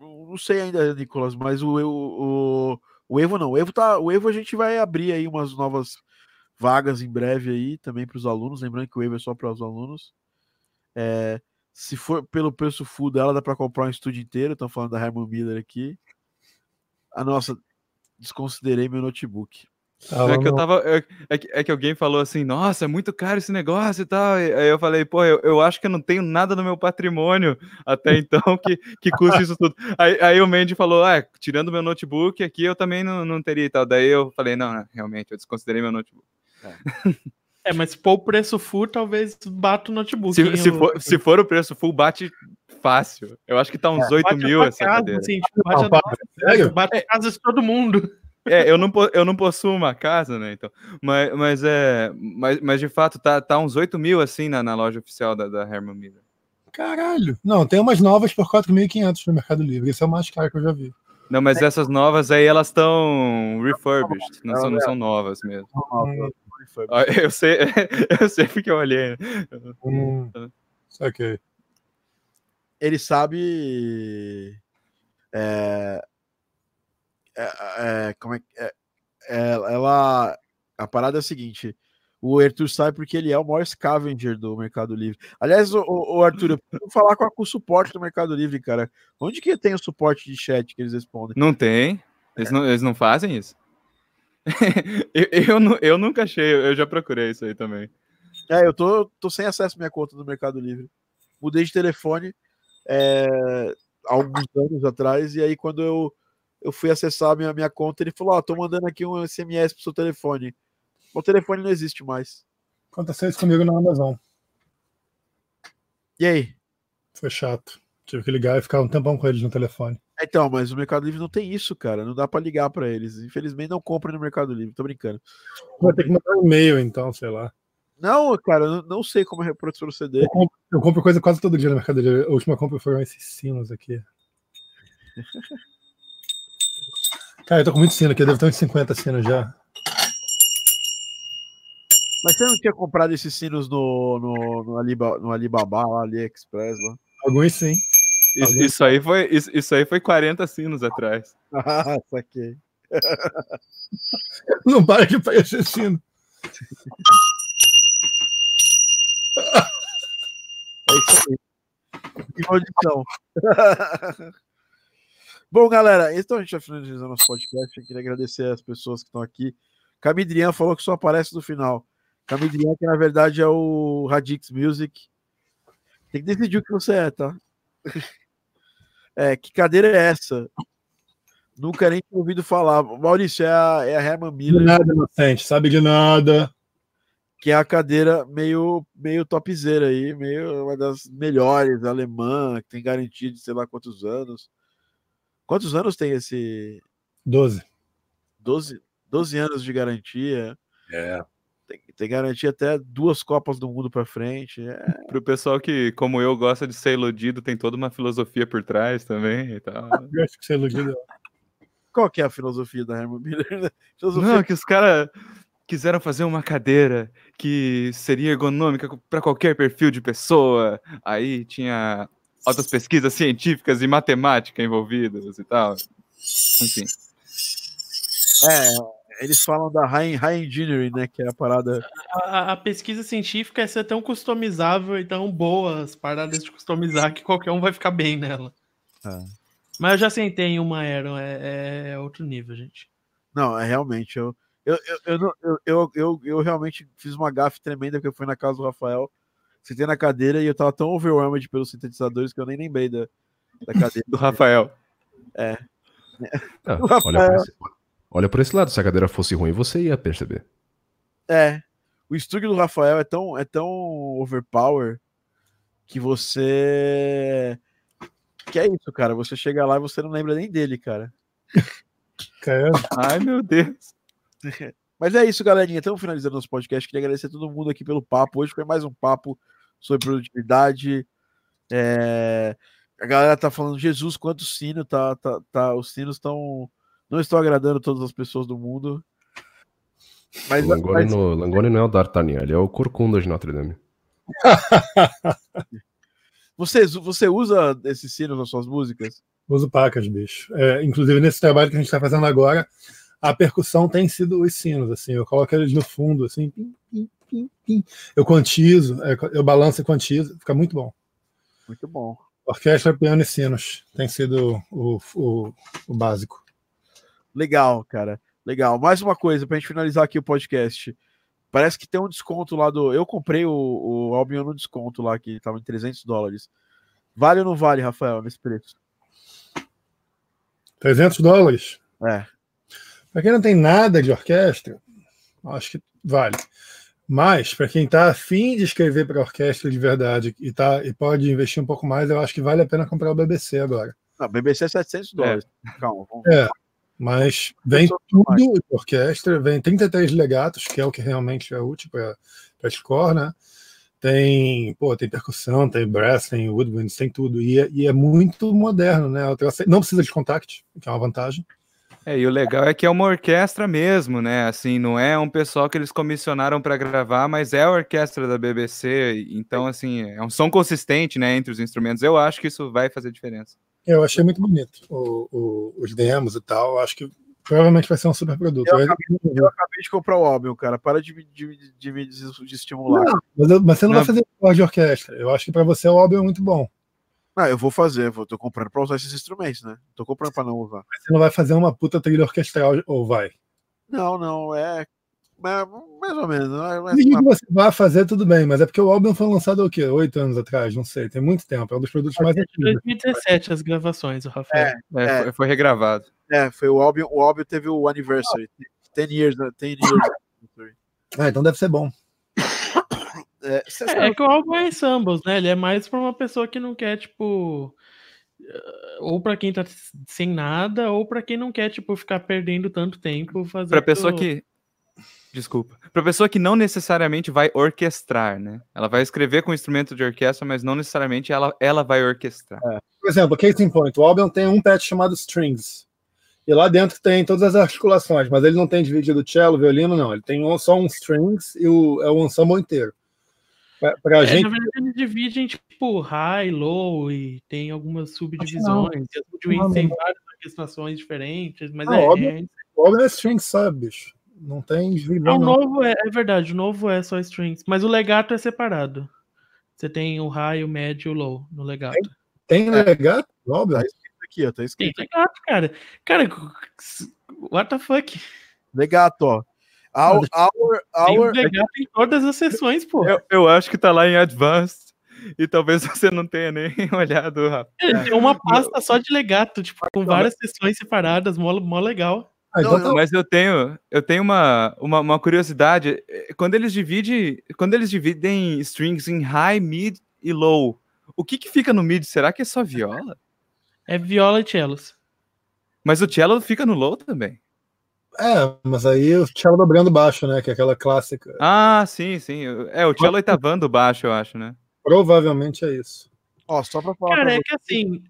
Não sei ainda, Nicolas, mas o, o, o Evo não. O Evo, tá, o Evo a gente vai abrir aí umas novas vagas em breve aí também para os alunos. Lembrando que o Evo é só para os alunos. É, se for pelo preço full dela, dá para comprar um estúdio inteiro. Estão falando da Herman Miller aqui. A nossa, desconsiderei meu notebook. Ah, é, que eu tava, é, é, que, é, que, alguém falou assim, nossa, é muito caro esse negócio e tal. E, aí eu falei, pô, eu, eu acho que eu não tenho nada no meu patrimônio até então que, que custe isso tudo. Aí, aí o Mandy falou, ah, tirando meu notebook aqui, eu também não, não teria e tal. Daí eu falei, não, não realmente, eu desconsiderei meu notebook. É, mas se for o preço full, talvez bata o notebook. Se, se, for, se for o preço full, bate fácil. Eu acho que tá uns é, 8 mil essa casa, cadeira. Assim, tipo, bate, a, bate a casa de todo mundo. É, eu não, eu não possuo uma casa, né? Então, mas, mas, é, mas, mas de fato tá, tá uns 8 mil assim na, na loja oficial da, da Herman Miller. Caralho! Não, tem umas novas por 4.500 no Mercado Livre. Esse é o mais caro que eu já vi. Não, mas essas novas aí elas estão refurbished, não são, não são novas mesmo. Hum. Eu sei, eu sei porque eu olhei. Hum. Ok. ele sabe. é, é, é, como é. É, é, ela. A parada é a seguinte: o Arthur sabe porque ele é o maior scavenger do Mercado Livre. Aliás, o, o, Arthur, eu preciso falar com, a, com o suporte do Mercado Livre, cara. Onde que tem o suporte de chat que eles respondem? Não tem. Eles não, eles não fazem isso. eu, eu, eu nunca achei, eu já procurei isso aí também. É, eu tô, tô sem acesso à minha conta do Mercado Livre. Mudei de telefone é, há alguns anos atrás, e aí quando eu, eu fui acessar a minha, minha conta, ele falou: Ó, tô mandando aqui um SMS pro seu telefone. O telefone não existe mais. Aconteceu isso comigo na Amazon. E aí? Foi chato. Tive que ligar e ficar um tempão com eles no telefone. Então, mas o Mercado Livre não tem isso, cara. Não dá pra ligar pra eles. Infelizmente, não compra no Mercado Livre. Tô brincando. Vou ter que mandar um e-mail, então, sei lá. Não, cara, eu não, não sei como é reproceder. Eu compro, eu compro coisa quase todo dia no Mercado Livre. A última compra foram esses sinos aqui. Cara, eu tô com muito sino aqui. Eu devo ter uns 50 sinos já. Mas você não tinha comprado esses sinos no, no, no, Aliba, no Alibaba, lá, AliExpress lá? Alguns sim. Isso, Alguém- isso aí foi, isso, isso aí foi 40 sinos atrás. Ah, saquei. Não para de aparecer sino. É isso aí. Que maldição. Bom, galera, então a gente vai finalizando nosso podcast. Eu queria agradecer as pessoas que estão aqui. Camidrian falou que só aparece no final. Camidrian, que na verdade é o Radix Music. Tem que decidir o que você é, tá? É, que cadeira é essa? Nunca nem tinha ouvido falar. Maurício, é a, é a Herman De Miller, nada, inocente. Sabe de nada. que é a cadeira meio, meio topzera aí, meio uma das melhores, alemã, que tem garantia de sei lá quantos anos. Quantos anos tem esse 12. 12, 12 anos de garantia? É. Tem, tem garantia até duas Copas do Mundo para frente. É, Pro pessoal que, como eu, gosta de ser iludido, tem toda uma filosofia por trás também e tal. Eu acho que é iludido. Qual que é a filosofia da Herman Miller? filosofia Não, que os caras quiseram fazer uma cadeira que seria ergonômica para qualquer perfil de pessoa. Aí tinha altas pesquisas científicas e matemática envolvidas e tal. Enfim. É, eles falam da high, high engineering, né? Que é a parada. A, a pesquisa científica é ser tão customizável e tão boa as paradas de customizar que qualquer um vai ficar bem nela. Ah. Mas eu já sentei em uma Aeron, é, é outro nível, gente. Não, é realmente. Eu, eu, eu, eu, eu, eu, eu, eu realmente fiz uma gafe tremenda porque eu fui na casa do Rafael, sentei na cadeira e eu tava tão overwhelmed pelos sintetizadores que eu nem lembrei da, da cadeira. Do Rafael. Ah, O Rafael- olha, por esse, olha por esse lado, se a cadeira fosse ruim, você ia perceber. É. O estúdio do Rafael é tão, é tão overpower que você. Que é isso, cara. Você chega lá e você não lembra nem dele, cara. Cara, Ai, meu Deus. Mas é isso, galerinha. Estamos finalizando nosso podcast. Queria agradecer a todo mundo aqui pelo papo. Hoje foi mais um papo sobre produtividade. É, A galera tá falando, Jesus, quanto sino, tá, tá, tá... os sinos estão. Não estão agradando todas as pessoas do mundo. Mas, Langoni, mas- no- Langoni não é o D'Artagnan, ele é o Corcunda de Notre Dame. você, você usa esses sinos nas suas músicas? uso pacas, bicho. É, inclusive, nesse trabalho que a gente está fazendo agora, a percussão tem sido os sinos, assim. Eu coloco eles no fundo, assim. pim, pim, pim, pim. Eu quantizo, é, eu balanço e quantizo. Fica muito bom. Muito bom. Orquestra, piano e sinos. Tem sido o, o, o básico. Legal, cara. Legal. Mais uma coisa pra gente finalizar aqui o podcast. Parece que tem um desconto lá do. Eu comprei o, o Albion no desconto lá, que tava em 300 dólares. Vale ou não vale, Rafael, nesse preço? 300 dólares. É. Para quem não tem nada de orquestra, acho que vale. Mas, para quem está afim de escrever para orquestra de verdade e, tá, e pode investir um pouco mais, eu acho que vale a pena comprar o BBC agora. Não, BBC é 700 dólares. Calma. Vamos... É. Mas vem tudo de orquestra, vem 33 legatos, que é o que realmente é útil para score, né? Tem, pô, tem percussão, tem brass, tem woodwinds, tem tudo. E é, e é muito moderno, né? Não precisa de contact, que é uma vantagem. É, e o legal é que é uma orquestra mesmo, né? Assim, não é um pessoal que eles comissionaram para gravar, mas é a orquestra da BBC. Então, assim, é um som consistente, né, entre os instrumentos. Eu acho que isso vai fazer diferença. Eu achei muito bonito o, o, os demos e tal. Acho que provavelmente vai ser um super produto. Eu acabei, eu acabei de comprar o álbum, cara. Para de, de, de, me de estimular. Não, mas, eu, mas, você não, não, vai fazer de orquestra. Eu acho que para você o álbum é muito bom. Ah, eu vou fazer, vou, tô comprando pra usar esses instrumentos, né? Tô comprando pra não usar. Mas você não vai fazer uma puta trilha orquestral, ou vai? Não, não, é. é mais ou menos. É, é que você vai fazer, tudo bem, mas é porque o álbum foi lançado o quê? Oito anos atrás, não sei, tem muito tempo. É um dos produtos mais antigos. 2017 as gravações, o Rafael. É, é, foi, foi, regravado. É, foi o álbum, o álbum teve o anniversary. 10 years, 10 years. Ah, então deve ser bom. É, é, é, que o álbum é ensembles, né? Ele é mais para uma pessoa que não quer, tipo. Eh, ou para quem tá sem nada, ou para quem não quer, tipo, ficar perdendo tanto tempo fazendo. Pra pessoa que. Desculpa. Pra pessoa que não necessariamente vai orquestrar, né? Ela vai escrever com instrumento de orquestra, mas não necessariamente ela, ela vai orquestrar. É. Por exemplo, Case in Point, o álbum tem um patch chamado Strings. E lá dentro tem todas as articulações, mas ele não tem dividido cello, violino, não. Ele tem só um strings e o, é o ensemble inteiro. Pra, pra é, gente... Na verdade, eles dividem tipo high, low e tem algumas subdivisões. E as subdivisões têm várias orquestrações diferentes, mas não, é, óbvio, é... óbvio é string sub, bicho. Não tem divisão. o novo é, é, verdade, o novo é só strings, mas o legato é separado. Você tem o high, o médio e o low no legato. Tem, tem legato? Óbvio. Tá escrito aqui, ó. Tá escrito. Tem legato, cara. Cara, what the fuck? Legato, ó. Our, our, our... Legal em todas as sessões, pô. Eu, eu, acho que tá lá em Advanced. E talvez você não tenha nem olhado, Rafa. É, tem uma pasta só de legato, tipo, com várias sessões separadas, mó, mó legal. Ah, então não, tá mas eu tenho, eu tenho uma, uma, uma, curiosidade. Quando eles dividem, quando eles dividem strings em high, mid e low, o que que fica no mid? Será que é só viola? É viola e cellos. Mas o cello fica no low também. É, mas aí o cello dobrando baixo, né? Que é aquela clássica. Ah, sim, sim. É, o cello oitavando baixo, eu acho, né? Provavelmente é isso. Ó, só pra falar. Cara, pra é que assim,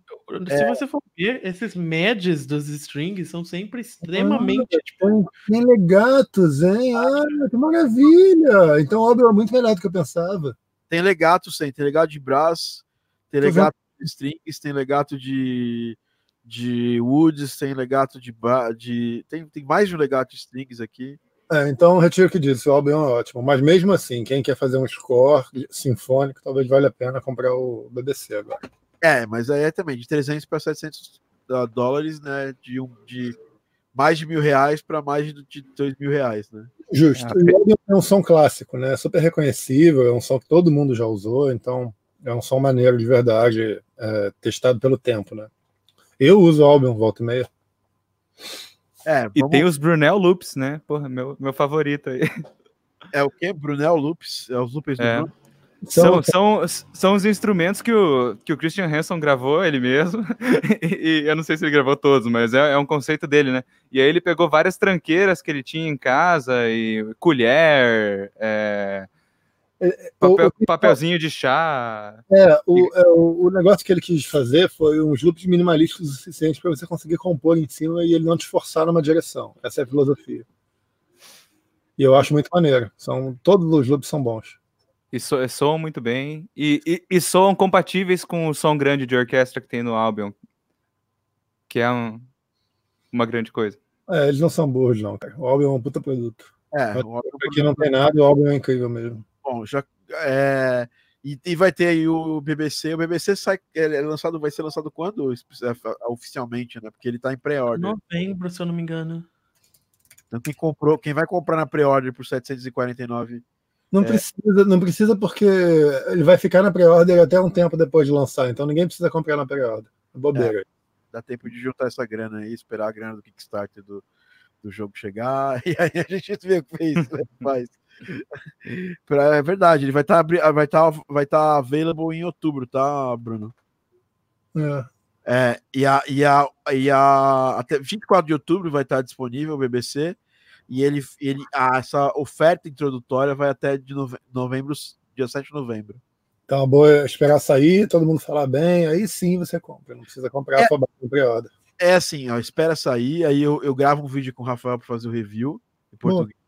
é... se você for ver, esses médios dos strings são sempre extremamente. Ah, tipo... Tem legatos, hein? Ah, que maravilha! Então o álbum é muito melhor do que eu pensava. Tem legato, sim. Tem legato de braço, tem legato de strings, tem legato de de Woods, tem legato de, de tem, tem mais de um legato de strings aqui. É, então retiro o que disse, o álbum é ótimo, mas mesmo assim, quem quer fazer um score sinfônico, talvez valha a pena comprar o BBC agora. É, mas aí é também de 300 para 700 dólares, né, de, um, de mais de mil reais para mais de dois mil reais, né? Justo. Ah, o álbum é um som clássico, né, super reconhecível, é um som que todo mundo já usou, então é um som maneiro de verdade, é, testado pelo tempo, né? Eu uso o álbum volta e meia. É, vamos... E tem os Brunel Loops, né? Porra, meu, meu favorito aí. É o que? Brunel Loops? É os loops é. do São, são, são os instrumentos que o, que o Christian Hanson gravou ele mesmo. e, e eu não sei se ele gravou todos, mas é, é, um conceito dele, né? E aí ele pegou várias tranqueiras que ele tinha em casa, e colher, é, Papel, o, papelzinho de chá. É o, é, o, negócio que ele quis fazer foi uns loops minimalísticos o suficiente para você conseguir compor em cima e ele não te forçar numa direção. Essa é a filosofia. E eu acho muito maneiro. São, todos os loops são bons. E so, soam muito bem. E, e, e soam compatíveis com o som grande de orquestra que tem no álbum. Que é um, uma grande coisa. É, eles não são burros, não, cara. O álbum é um puta produto. É, o álbum aqui não tem nada, o álbum é incrível mesmo. Bom, já é, e, e, vai ter aí o BBC. O BBC sai, é lançado, vai ser lançado quando é, oficialmente, né? Porque ele tá em pré-order. Novembro, se eu não me engano. Então quem comprou, quem vai comprar na pré-order por 749 não é. precisa, não precisa porque ele vai ficar na pré-order até um tempo depois de lançar, então ninguém precisa comprar na pré-order. É bobeira. É, dá tempo de juntar essa grana aí, esperar a grana do Kickstarter do, do jogo chegar, e aí a gente vê o que fez, né, faz é verdade, ele vai estar tá, vai tá, vai tá available em outubro, tá, Bruno? É. É, e a, e a, e a até 24 de outubro vai estar tá disponível o BBC e ele, ele a, essa oferta introdutória vai até de nove, novembro, dia 7 de novembro. Então, é boa esperar sair, todo mundo falar bem, aí sim você compra. Não precisa comprar é, só pre-order. é assim, ó, espera sair, aí eu, eu gravo um vídeo com o Rafael para fazer o review em português.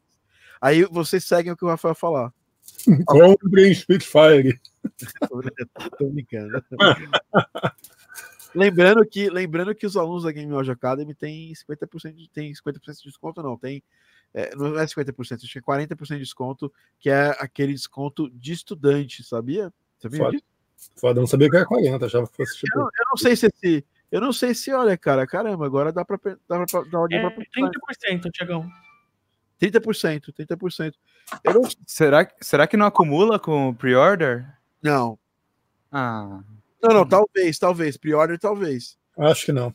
Aí vocês seguem o que o Rafael falar. Comprem Spitfire. Tô brincando, lembrando, que, lembrando que os alunos da Game Audio Academy têm 50% de, tem 50% de desconto, não, tem. É, não é 50%, acho que é 40% de desconto, que é aquele desconto de estudante, sabia? Sabia Foda. Foda, eu não sabia que era 40, achava que fosse Eu, tipo. não- eu não sei se esse. Eu não sei se, olha, cara, caramba, agora dá pra, dá pra dar ordem É pra pensar. 30%, Tiagão. 30%, 30%. Eu não, Será, que- será que não acumula com o pre-order? não, Ah, não, não, talvez, talvez. Pre-order, talvez. Acho que não.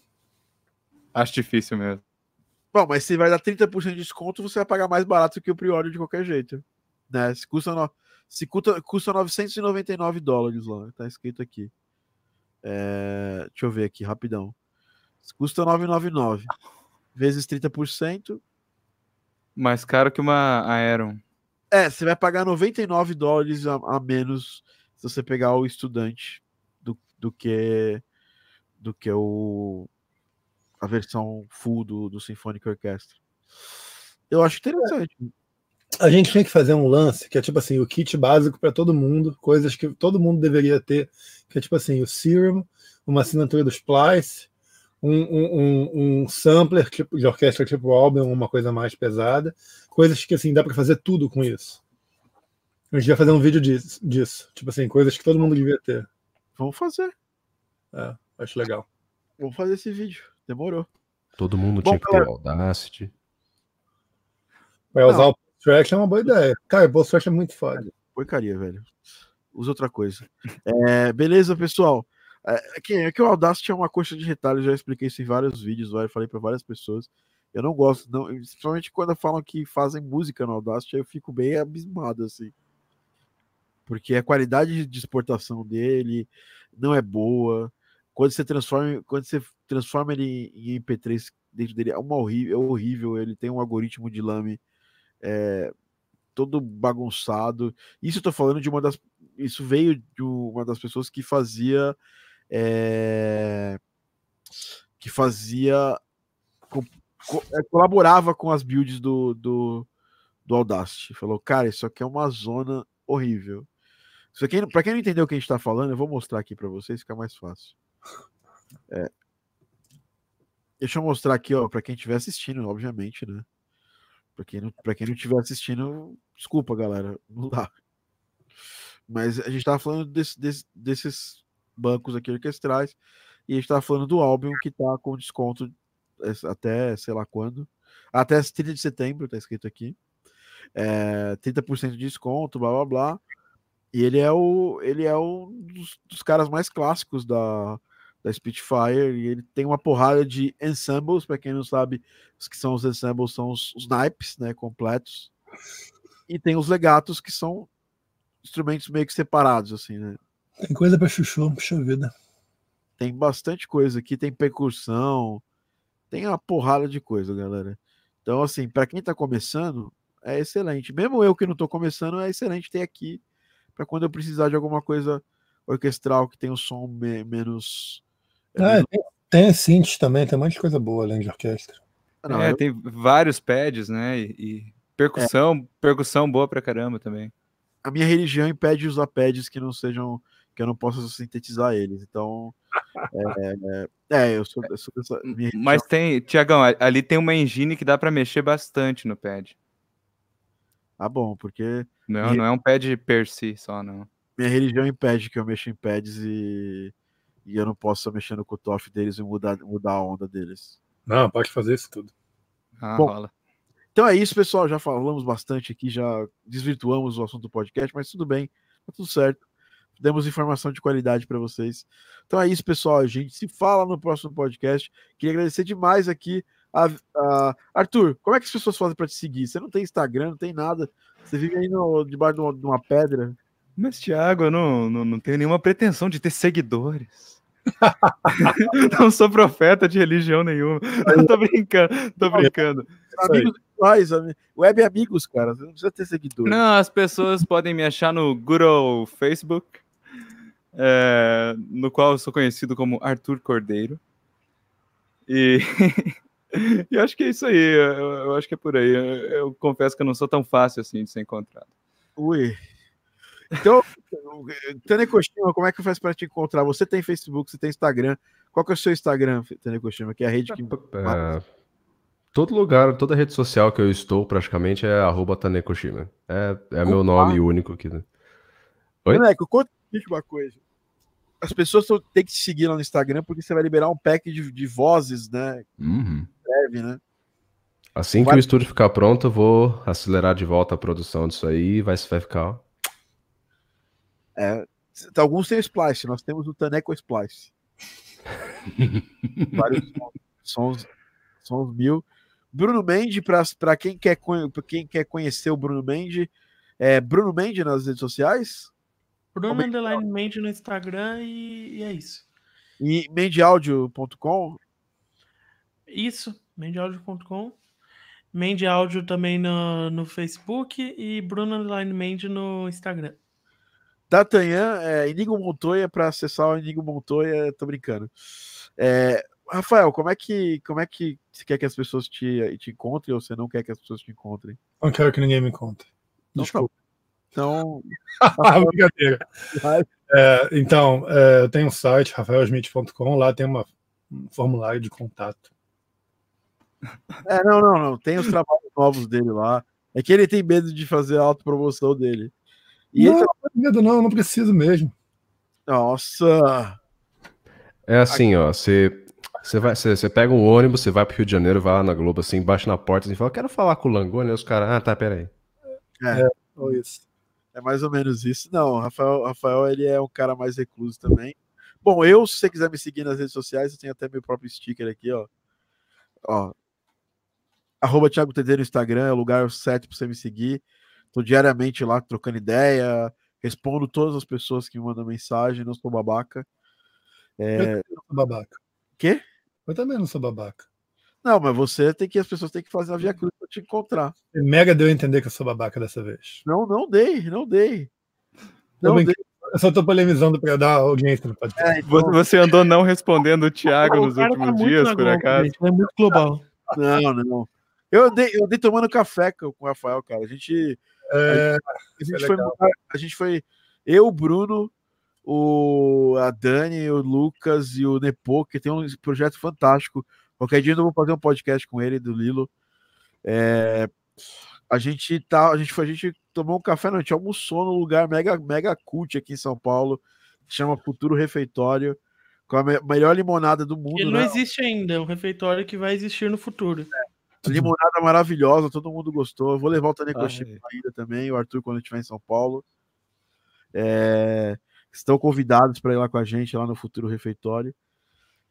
acho difícil mesmo. Bom, mas se vai dar 30% de desconto, você vai pagar mais barato que o pre-order de qualquer jeito. Né? Se custa, no... se custa, custa 999 dólares lá, tá escrito aqui. É, Deixa eu ver aqui, rapidão. Se custa 999 vezes 30%. Mais caro que uma Aeron. É, você vai pagar 99 dólares a, a menos se você pegar o estudante do, do que do que o a versão full do, do Symphonic Orchestra. Eu acho interessante. A gente tinha que fazer um lance que é tipo assim, o kit básico para todo mundo, coisas que todo mundo deveria ter, que é tipo assim, o Serum, uma assinatura do Splice, um, um, um, sampler tipo, de orquestra tipo álbum, uma coisa mais pesada, coisas que assim, dá para fazer tudo com isso. A gente vai fazer um vídeo disso, disso, tipo assim, coisas que todo mundo devia ter. Vamos fazer. É, acho legal. Vamos fazer esse vídeo. Demorou. Todo mundo Bom, tinha que ter o Audacity. Vai usar o Post Track é uma boa ideia. Cara, o Post Track é muito foda. Porcaria, velho. Usa outra coisa. É, beleza, pessoal. É, é que, é que o Audacity é uma coxa de retalho, já expliquei isso em vários vídeos, já falei para várias pessoas. Eu não gosto, não, principalmente quando falam que fazem música no Audacity, eu fico bem abismado, assim. Porque a qualidade de exportação dele não é boa. Quando você transforma, quando você transforma ele em MP3 dentro dele, é, uma horrível, é horrível. Ele tem um algoritmo de lame é, todo bagunçado. Isso eu tô falando de uma das. Isso veio de uma das pessoas que fazia. É, que fazia. co- co- é, colaborava com as builds do, do, do Audacity. Falou, cara, isso aqui é uma zona horrível. Isso aqui, para quem não entendeu o que a gente tá falando, eu vou mostrar aqui para vocês, fica mais fácil. É. Deixa eu mostrar aqui, ó, para quem estiver assistindo, obviamente, né? Para quem, não- pra quem não estiver assistindo, desculpa, galera, não dá. Mas a gente tava falando desse- desse- desses bancos aqui orquestrais e a gente tava falando do álbum que tá com desconto até sei lá quando. Até 30 de setembro, tá escrito aqui. É, 30% de desconto, blá blá blá. E ele é o ele é um dos, dos caras mais clássicos da, da Spitfire e ele tem uma porrada de ensembles, para quem não sabe, os que são os ensembles são os, os naipes, né, completos. E tem os legatos que são instrumentos meio que separados assim, né? Tem coisa pra chuchu, puxa vida. Tem bastante coisa aqui, tem percussão, tem uma porrada de coisa, galera. Então, assim, para quem tá começando, é excelente. Mesmo eu que não tô começando, é excelente ter aqui para quando eu precisar de alguma coisa orquestral que tem o som me- menos. é, Ah, menos- tem, tem synths também, tem um monte de coisa boa além de orquestra. Não, é, eu- tem vários pads, né? E, e percussão, percussão boa pra caramba também. a minha religião impede usar pads que não sejam. Que eu não possa sintetizar eles. Então. É, é, é, eu sou, eu sou dessa. Minha Mas tem, Tiagão, ali tem uma engine que dá pra mexer bastante no pad. Ah, bom, porque Não, E- não é um pad per si só, não. minha religião impede que eu mexa em pads e, e eu não possa mexer no cutoff deles e mudar, mudar a onda deles. Não, pode fazer isso tudo. Ah, Bom, rola. Então é isso, pessoal. Já falamos bastante aqui, já desvirtuamos o assunto do podcast, mas tudo bem, tá tudo certo. Demos informação de qualidade para vocês. Então é isso, pessoal. A gente se fala no próximo podcast. Queria agradecer demais aqui a, a- Arthur. Como é que as pessoas fazem para te seguir? Você não tem Instagram, não tem nada. Você vive aí no, debaixo de uma, de uma pedra. Mas, Thiago, eu não, não, não tenho nenhuma pretensão de ter seguidores. não sou profeta de religião nenhuma. tô brincando, tô brincando. Amigos virtuais, web amigos, cara. Você não precisa ter seguidores. Não, as pessoas podem me achar no good old Facebook, é, no qual eu sou conhecido como Arthur Cordeiro. E, e eu acho que é isso aí. Eu, eu acho que é por aí. Eu, eu confesso que eu não sou tão fácil assim de ser encontrado. Ui. Então, Tanekoshima, como é que faz para te encontrar? Você tem Facebook, você tem Instagram. Qual que é o seu Instagram, Tanekoshima? Que é a rede que. É, todo lugar, toda rede social que eu estou, praticamente, é arroba Tanekoshima. É, é meu nome único aqui. Né? Oi? Taneco, conta uma coisa. As pessoas têm que te seguir lá no Instagram porque você vai liberar um pack de, de vozes, né? Uhum. Breve, né? Assim vai... que o estúdio ficar pronto, eu vou acelerar de volta a produção disso aí vai, vai ficar. É, alguns têm o Splice, nós temos o Taneco Splice. Vários sons, sons mil. Bruno Mendes, para quem, quer, quem quer conhecer o Bruno Mendes, é Bruno Mendes nas redes sociais? Bruno é Underline Mendes no Instagram e, e, é isso. E mendeaudio.com? Isso, mendeaudio.com. Mende Áudio também no, no Facebook e Bruno Underline Mendes no Instagram. D'Artagnan, é, Inigo Montoya, para acessar o Inigo Montoya, tô brincando. É, Rafael, como é que como é que você quer que as pessoas te, te encontrem ou você não quer que as pessoas te encontrem? Não quero que ninguém me encontre. Desculpa. Então. Brincadeira. É, então, é, eu tenho um site, rafaelsmith.com, lá tem uma, um formulário de contato. É, não, não, não. Tem os trabalhos novos dele lá. É que ele tem medo de fazer a autopromoção dele. E não, ele... não medo não, não preciso mesmo. Nossa! É assim, ó, você você vai, você, você pega um ônibus, você vai pro Rio de Janeiro, vai lá na Globo assim, baixa na porta e assim, fala, quero falar com o Langoni, aí os caras, ah, tá, peraí. É, é, isso. É mais ou menos isso. Não, Rafael, Rafael, ele é um cara mais recluso também. Bom, eu, se você quiser me seguir nas redes sociais, eu tenho até meu próprio sticker aqui, ó. Ó. Arroba Thiago TD no Instagram, é o lugar certo pra você me seguir. Tô diariamente lá trocando ideia, respondo todas as pessoas que me mandam mensagem, não sou babaca. É... Eu não sou babaca. Quê? Eu também não sou babaca. Não, mas você tem que, as pessoas têm que fazer a via cruz pra te encontrar. E mega deu a entender que eu sou babaca dessa vez. Não, não dei, não dei. Não dei. Eu só tô polemizando pra dar audiência no podcast. É, então... Você andou não respondendo o Thiago nos tá últimos tá dias, por acaso? Gente, é muito global. Não, não. Eu dei, eu dei tomando café com o Rafael, cara. A gente é, a, gente, foi, a gente foi. Eu, o Bruno, o, a Dani, o Lucas e o Nepo, que tem um projeto fantástico. Qualquer dia eu vou fazer um podcast com ele, do Lilo. É, a gente tá. A gente foi, a gente tomou um café, não, a gente almoçou num lugar mega, mega cult aqui em São Paulo, que chama Futuro Refeitório, com a me, melhor limonada do mundo. Ele não né? existe ainda, é um refeitório que vai existir no futuro. É. Limonada maravilhosa, todo mundo gostou. Eu vou levar o Tânia Coxinha ainda também, o Arthur quando estiver em São Paulo. É, estão convidados para ir lá com a gente, lá no Futuro Refeitório.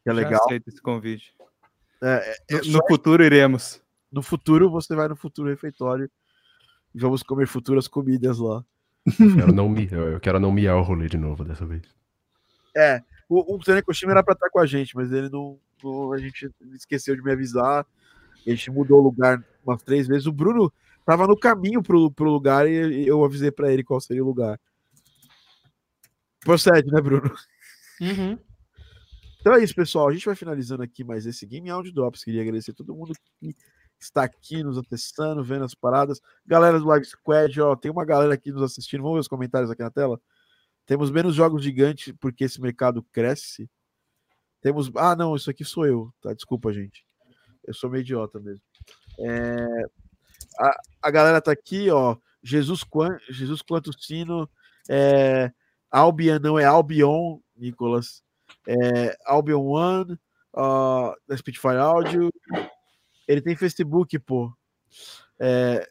Que é Já legal. aceito esse convite. É, é, no, no futuro iremos. No futuro, você vai no Futuro Refeitório e vamos comer futuras comidas lá. Eu quero não, me, eu quero não miar o rolê de novo dessa vez. É, o, o Tânia Coxinha era para estar com a gente, mas ele não, não, A gente esqueceu de me avisar a gente mudou o lugar umas três vezes. O Bruno tava no caminho pro, pro lugar e eu avisei para ele qual seria o lugar. Procede, né, Bruno? Uhum. Então é isso, pessoal. A gente vai finalizando aqui mais esse Game Audio Drops. Queria agradecer a todo mundo que está aqui nos atestando, vendo as paradas. Galera do Live Squad, ó, tem uma galera aqui nos assistindo. Vamos ver os comentários aqui na tela. Temos menos jogos gigantes porque esse mercado cresce. Temos. Ah, não, isso aqui sou eu, tá? Desculpa, gente. Eu sou meio idiota mesmo. É, a, a galera tá aqui, ó. Jesus, Jesus quanto sino. É, não é Albion, Nicolas. É, Albion One, uh, da Spitfire Audio. Ele tem Facebook, pô. É,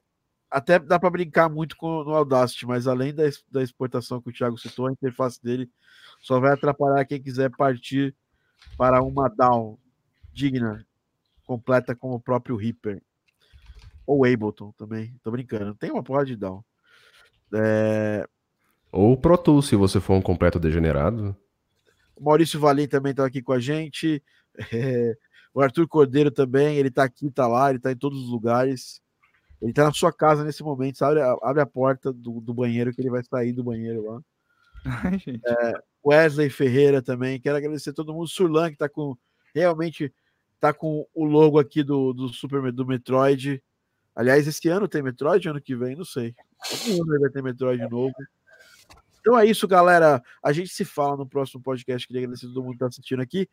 até dá para brincar muito com no Audacity, mas além da, da exportação que o Thiago citou, a interface dele só vai atrapalhar quem quiser partir para uma DAO digna completa com o próprio Reaper. Ou Ableton também. Tô brincando. Tem uma porra de down. É... Ou Pro Tools, se você for um completo degenerado. O Maurício Valim também tá aqui com a gente. É... O Arthur Cordeiro também, ele tá aqui, tá lá, ele tá em todos os lugares. Ele tá na sua casa nesse momento, abre a, abre a porta do, do banheiro que ele vai sair do banheiro lá. Ai, é, Wesley Ferreira também, quero agradecer a todo mundo. Surlan, que tá com realmente tá com o logo aqui do, do Super do Metroid. Aliás, esse ano tem Metroid, ano que vem, não sei. Algum ano vai ter Metroid novo. Então é isso, galera. A gente se fala no próximo podcast. Queria agradecer a todo mundo que está assistindo aqui.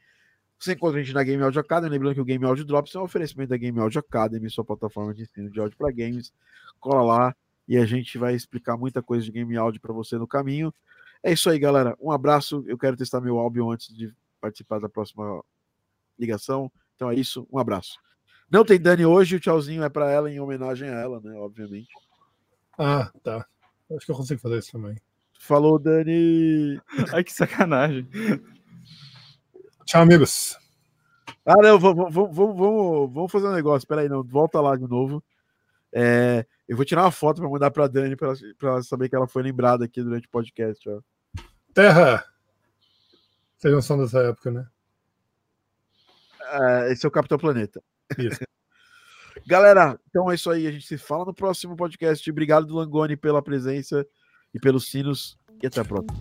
Você encontra a gente na Game Audio Academy. Lembrando que o Game Audio Drops é um oferecimento da Game Audio Academy, sua plataforma de ensino de áudio para games. Cola lá e a gente vai explicar muita coisa de game áudio para você no caminho. É isso aí, galera. Um abraço. Eu quero testar meu Albion antes de participar da próxima ligação. Então é isso. Um abraço. Não tem Dani hoje, o tchauzinho é para ela em homenagem a ela, né? Obviamente. Ah, tá. Acho que eu consigo fazer isso também. Falou, Dani. Ai, que sacanagem. Tchau, amigos. Ah, não, vamos, vamos, vamos, vamos fazer um negócio. Peraí, não, volta lá de novo. É, eu vou tirar uma foto para mandar para Dani para ela saber que ela foi lembrada aqui durante o podcast. Ó. Terra! Vocês não são dessa época, né? É, esse é o Capitão Planeta. Isso. Galera, então é isso aí. A gente se fala no próximo podcast. Obrigado, Langoni, pela presença e pelos sinos. E até a próxima.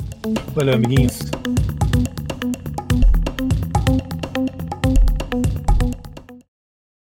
Valeu, amiguinhos.